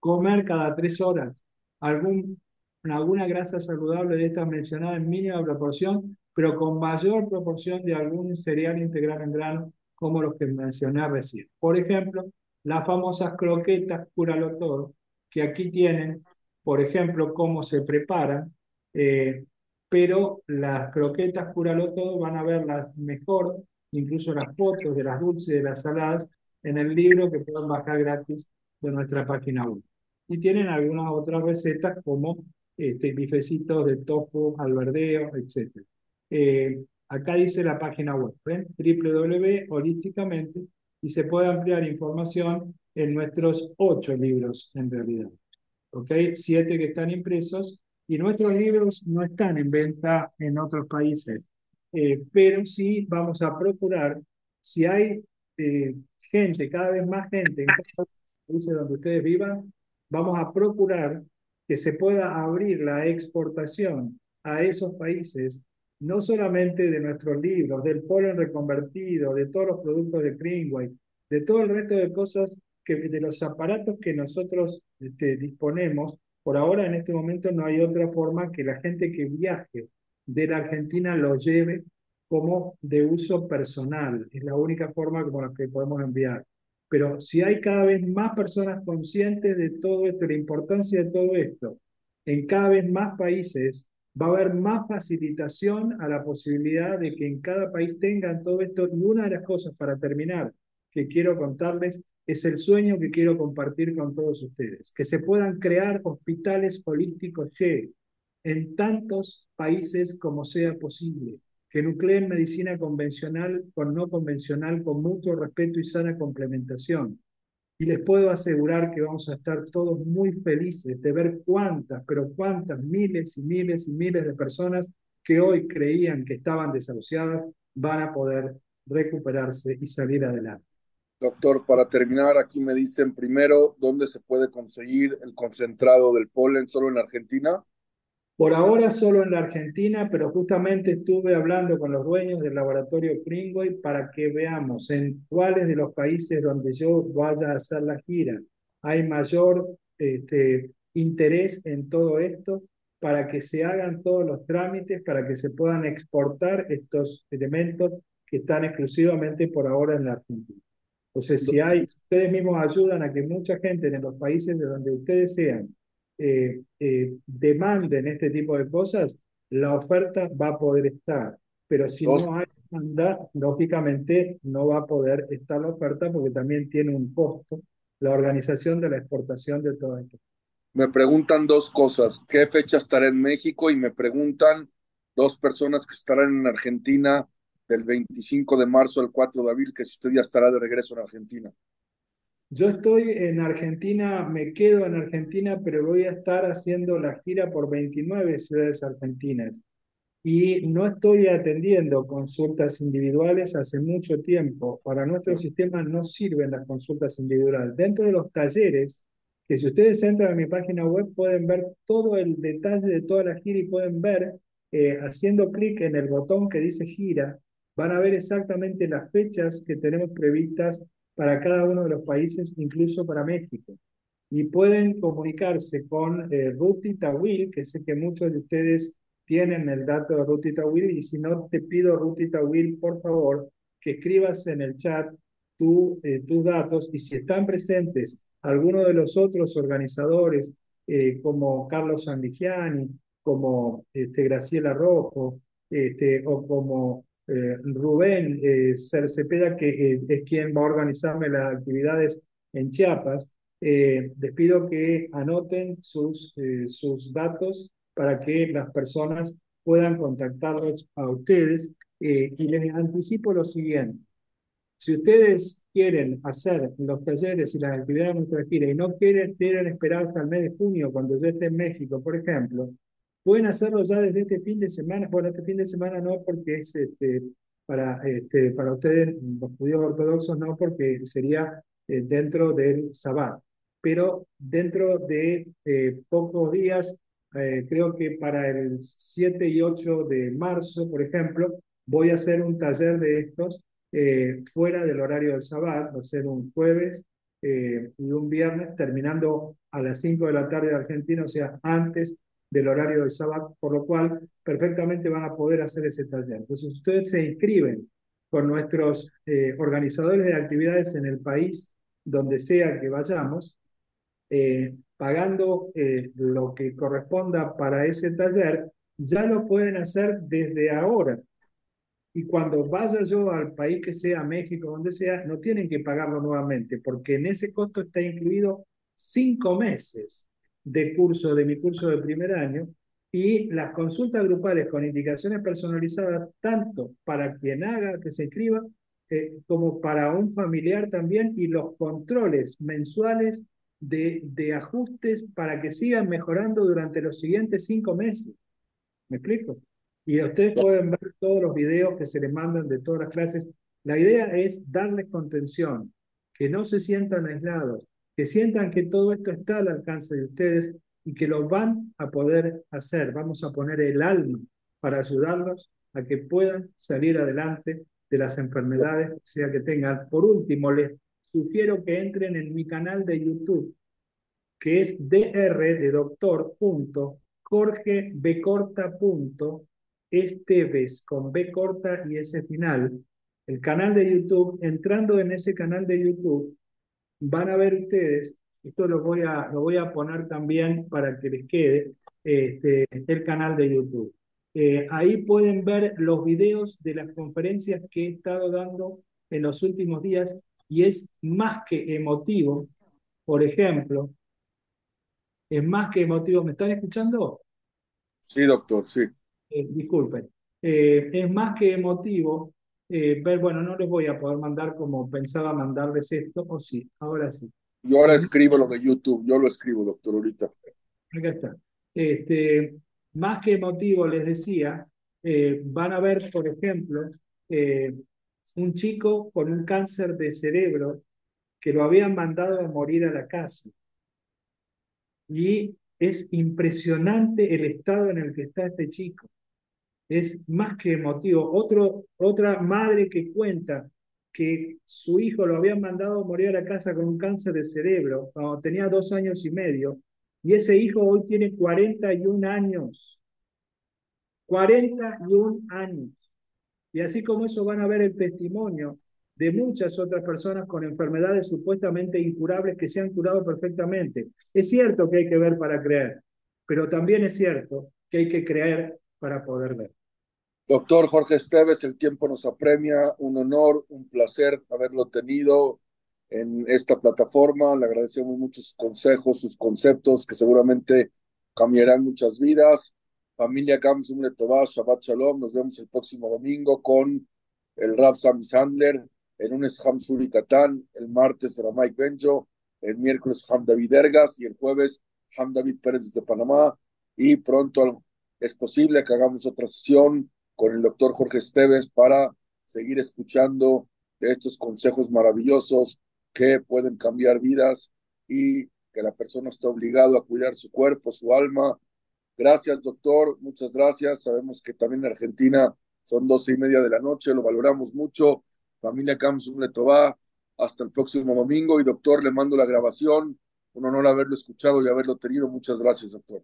comer cada tres horas algún, alguna grasa saludable de estas mencionadas en mínima proporción, pero con mayor proporción de algún cereal integral en grano, como los que mencioné recién. Por ejemplo, las famosas croquetas Cúralo Todo, que aquí tienen, por ejemplo, cómo se preparan, eh, pero las croquetas Cúralo Todo van a verlas mejor, incluso las fotos de las dulces de las saladas, en el libro que pueden bajar gratis de nuestra página web. Y tienen algunas otras recetas como este, bifecitos de tofu al verdeo, etc. Eh, acá dice la página web, ¿ven? www.holísticamente y se puede ampliar información en nuestros ocho libros en realidad. ¿Ok? Siete que están impresos y nuestros libros no están en venta en otros países, eh, pero sí vamos a procurar, si hay eh, gente, cada vez más gente en países donde ustedes vivan, vamos a procurar que se pueda abrir la exportación a esos países, no solamente de nuestros libros, del polen reconvertido, de todos los productos de Greenway, de todo el resto de cosas, que, de los aparatos que nosotros este, disponemos. Por ahora, en este momento, no hay otra forma que la gente que viaje de la Argentina lo lleve como de uso personal. Es la única forma como la que podemos enviar. Pero si hay cada vez más personas conscientes de todo esto, la importancia de todo esto, en cada vez más países va a haber más facilitación a la posibilidad de que en cada país tengan todo esto. Y una de las cosas para terminar que quiero contarles es el sueño que quiero compartir con todos ustedes, que se puedan crear hospitales holísticos en tantos países como sea posible, que nucleen medicina convencional con no convencional, con mutuo respeto y sana complementación. Y les puedo asegurar que vamos a estar todos muy felices de ver cuántas, pero cuántas miles y miles y miles de personas que hoy creían que estaban desahuciadas van a poder recuperarse y salir adelante.
Doctor, para terminar, aquí me dicen primero dónde se puede conseguir el concentrado del polen, solo en Argentina.
Por ahora solo en la Argentina, pero justamente estuve hablando con los dueños del laboratorio Pringway para que veamos en cuáles de los países donde yo vaya a hacer la gira hay mayor este, interés en todo esto para que se hagan todos los trámites, para que se puedan exportar estos elementos que están exclusivamente por ahora en la Argentina. Entonces, si hay, ustedes mismos ayudan a que mucha gente en los países de donde ustedes sean eh, eh, demanden este tipo de cosas, la oferta va a poder estar. Pero si no hay demanda, lógicamente no va a poder estar la oferta porque también tiene un costo la organización de la exportación de todo esto.
Me preguntan dos cosas. ¿Qué fecha estará en México? Y me preguntan dos personas que estarán en Argentina del 25 de marzo al 4 de abril, que si usted ya estará de regreso en Argentina.
Yo estoy en Argentina, me quedo en Argentina, pero voy a estar haciendo la gira por 29 ciudades argentinas. Y no estoy atendiendo consultas individuales hace mucho tiempo. Para nuestro sistema no sirven las consultas individuales. Dentro de los talleres, que si ustedes entran a mi página web pueden ver todo el detalle de toda la gira y pueden ver, eh, haciendo clic en el botón que dice gira, van a ver exactamente las fechas que tenemos previstas para cada uno de los países, incluso para México. Y pueden comunicarse con eh, Ruti Tawil, que sé que muchos de ustedes tienen el dato de Ruti Tawil, y si no, te pido, Ruti Tawil, por favor, que escribas en el chat tu, eh, tus datos, y si están presentes algunos de los otros organizadores, eh, como Carlos Sandigiani, como este, Graciela Rojo, este, o como eh, Rubén eh, Cercepeda, que eh, es quien va a organizarme las actividades en Chiapas, les pido que anoten sus, sus datos para que las personas puedan contactarlos a ustedes. y les anticipo lo siguiente. Si ustedes quieren hacer los talleres y las actividades de nuestra gira y no quieren, quieren esperar hasta el mes de junio, cuando yo esté en México, por ejemplo, Pueden hacerlo ya desde este fin de semana. Bueno, este fin de semana no, porque es este, para, este, para ustedes, los judíos ortodoxos, no, porque sería eh, dentro del Sabbat. Pero dentro de eh, pocos días, eh, creo que para el 7 y 8 de marzo, por ejemplo, voy a hacer un taller de estos fuera del horario del Sabbat. Va a ser un jueves y un viernes, terminando a las 5 de la tarde de Argentina, o sea, antes del horario del sábado, por lo cual perfectamente van a poder hacer ese taller. Entonces, ustedes se inscriben con nuestros eh, organizadores de actividades en el país, donde sea que vayamos, eh, pagando eh, lo que corresponda para ese taller, ya lo pueden hacer desde ahora. Y cuando vaya yo al país que sea, México, donde sea, no tienen que pagarlo nuevamente, porque en ese costo está incluido cinco meses de curso, de mi curso de primer año, y las consultas grupales con indicaciones personalizadas, tanto para quien haga, que se inscriba, eh, como para un familiar también, y los controles mensuales de, de ajustes para que sigan mejorando durante los siguientes cinco meses. ¿Me explico? Y ustedes pueden ver todos los videos que se les mandan de todas las clases. La idea es darles contención, que no se sientan aislados, que sientan que todo esto está al alcance de ustedes y que lo van a poder hacer. Vamos a poner el alma para ayudarlos a que puedan salir adelante de las enfermedades, sea que tengan. Por último, les sugiero que entren en mi canal de YouTube, que es dr de doctor punto, Jorge B corta punto, Esteves con B corta y ese final. El canal de YouTube, entrando en ese canal de YouTube, van a ver ustedes, esto lo voy a, lo voy a poner también para que les quede, este, el canal de YouTube. Eh, ahí pueden ver los videos de las conferencias que he estado dando en los últimos días y es más que emotivo. Por ejemplo, es más que emotivo. ¿Me están escuchando?
Sí, doctor, sí.
Eh, disculpen. Eh, es más que emotivo ver, bueno, no les voy a poder mandar como pensaba mandarles esto, o sí, ahora sí.
Yo ahora escribo lo de YouTube, yo lo escribo, doctor, ahorita.
Acá está. Este, más que emotivo, les decía, eh, van a ver, por ejemplo, eh, un chico con un cáncer de cerebro que lo habían mandado a morir a la casa. Y es impresionante el estado en el que está este chico. Es más que emotivo. Otro, otra madre que cuenta que su hijo lo habían mandado a morir a la casa con un cáncer de cerebro cuando tenía dos años y medio y ese hijo hoy tiene 41 años. 41 años. Y así como eso van a ver el testimonio de muchas otras personas con enfermedades supuestamente incurables que se han curado perfectamente. Es cierto que hay que ver para creer, pero también es cierto que hay que creer para poder ver.
Doctor Jorge Esteves, el tiempo nos apremia, un honor, un placer haberlo tenido en esta plataforma. Le agradecemos mucho sus consejos, sus conceptos que seguramente cambiarán muchas vidas. Familia Kamsum Tová, Shabbat Shalom. Nos vemos el próximo domingo con el Rab Sam Sandler, el lunes Ham Suri Katán, el martes Ramay Benjo, el miércoles Ham David Ergas y el jueves Ham David Pérez desde Panamá. Y pronto es posible que hagamos otra sesión con el doctor Jorge Esteves para seguir escuchando estos consejos maravillosos que pueden cambiar vidas y que la persona está obligado a cuidar su cuerpo, su alma. Gracias, doctor. Muchas gracias. Sabemos que también en Argentina son doce y media de la noche. Lo valoramos mucho. Familia Camsum Letová. Hasta el próximo domingo. Y doctor, le mando la grabación. Un honor haberlo escuchado y haberlo tenido. Muchas gracias, doctor.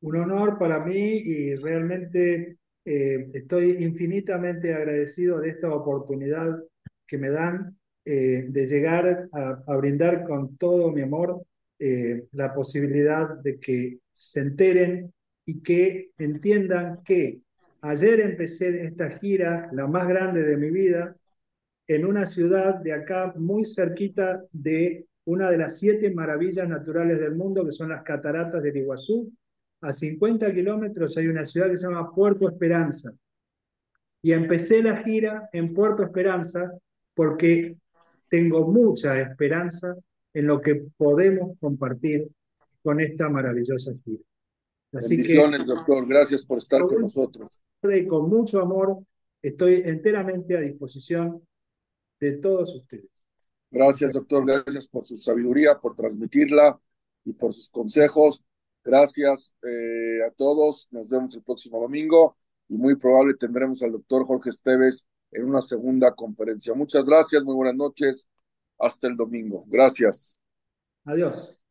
Un honor para mí y realmente eh, estoy infinitamente agradecido de esta oportunidad que me dan eh, de llegar a, brindar con todo mi amor eh, la posibilidad de que se enteren y que entiendan que ayer empecé esta gira, la más grande de mi vida, en una ciudad de acá muy cerquita de una de las siete maravillas naturales del mundo, que son las cataratas del Iguazú. A 50 kilómetros hay una ciudad que se llama Puerto Esperanza. Y empecé la gira en Puerto Esperanza porque tengo mucha esperanza en lo que podemos compartir con esta maravillosa gira.
Así Bendiciones, doctor. Gracias por estar con nosotros.
Y con mucho amor estoy enteramente a disposición de todos ustedes.
Gracias, doctor. Gracias por su sabiduría, por transmitirla y por sus consejos. Gracias eh, a todos. Nos vemos el próximo domingo y muy probable tendremos al doctor Jorge Esteves en una segunda conferencia. Muchas gracias, muy buenas noches. Hasta el domingo. Gracias.
Adiós.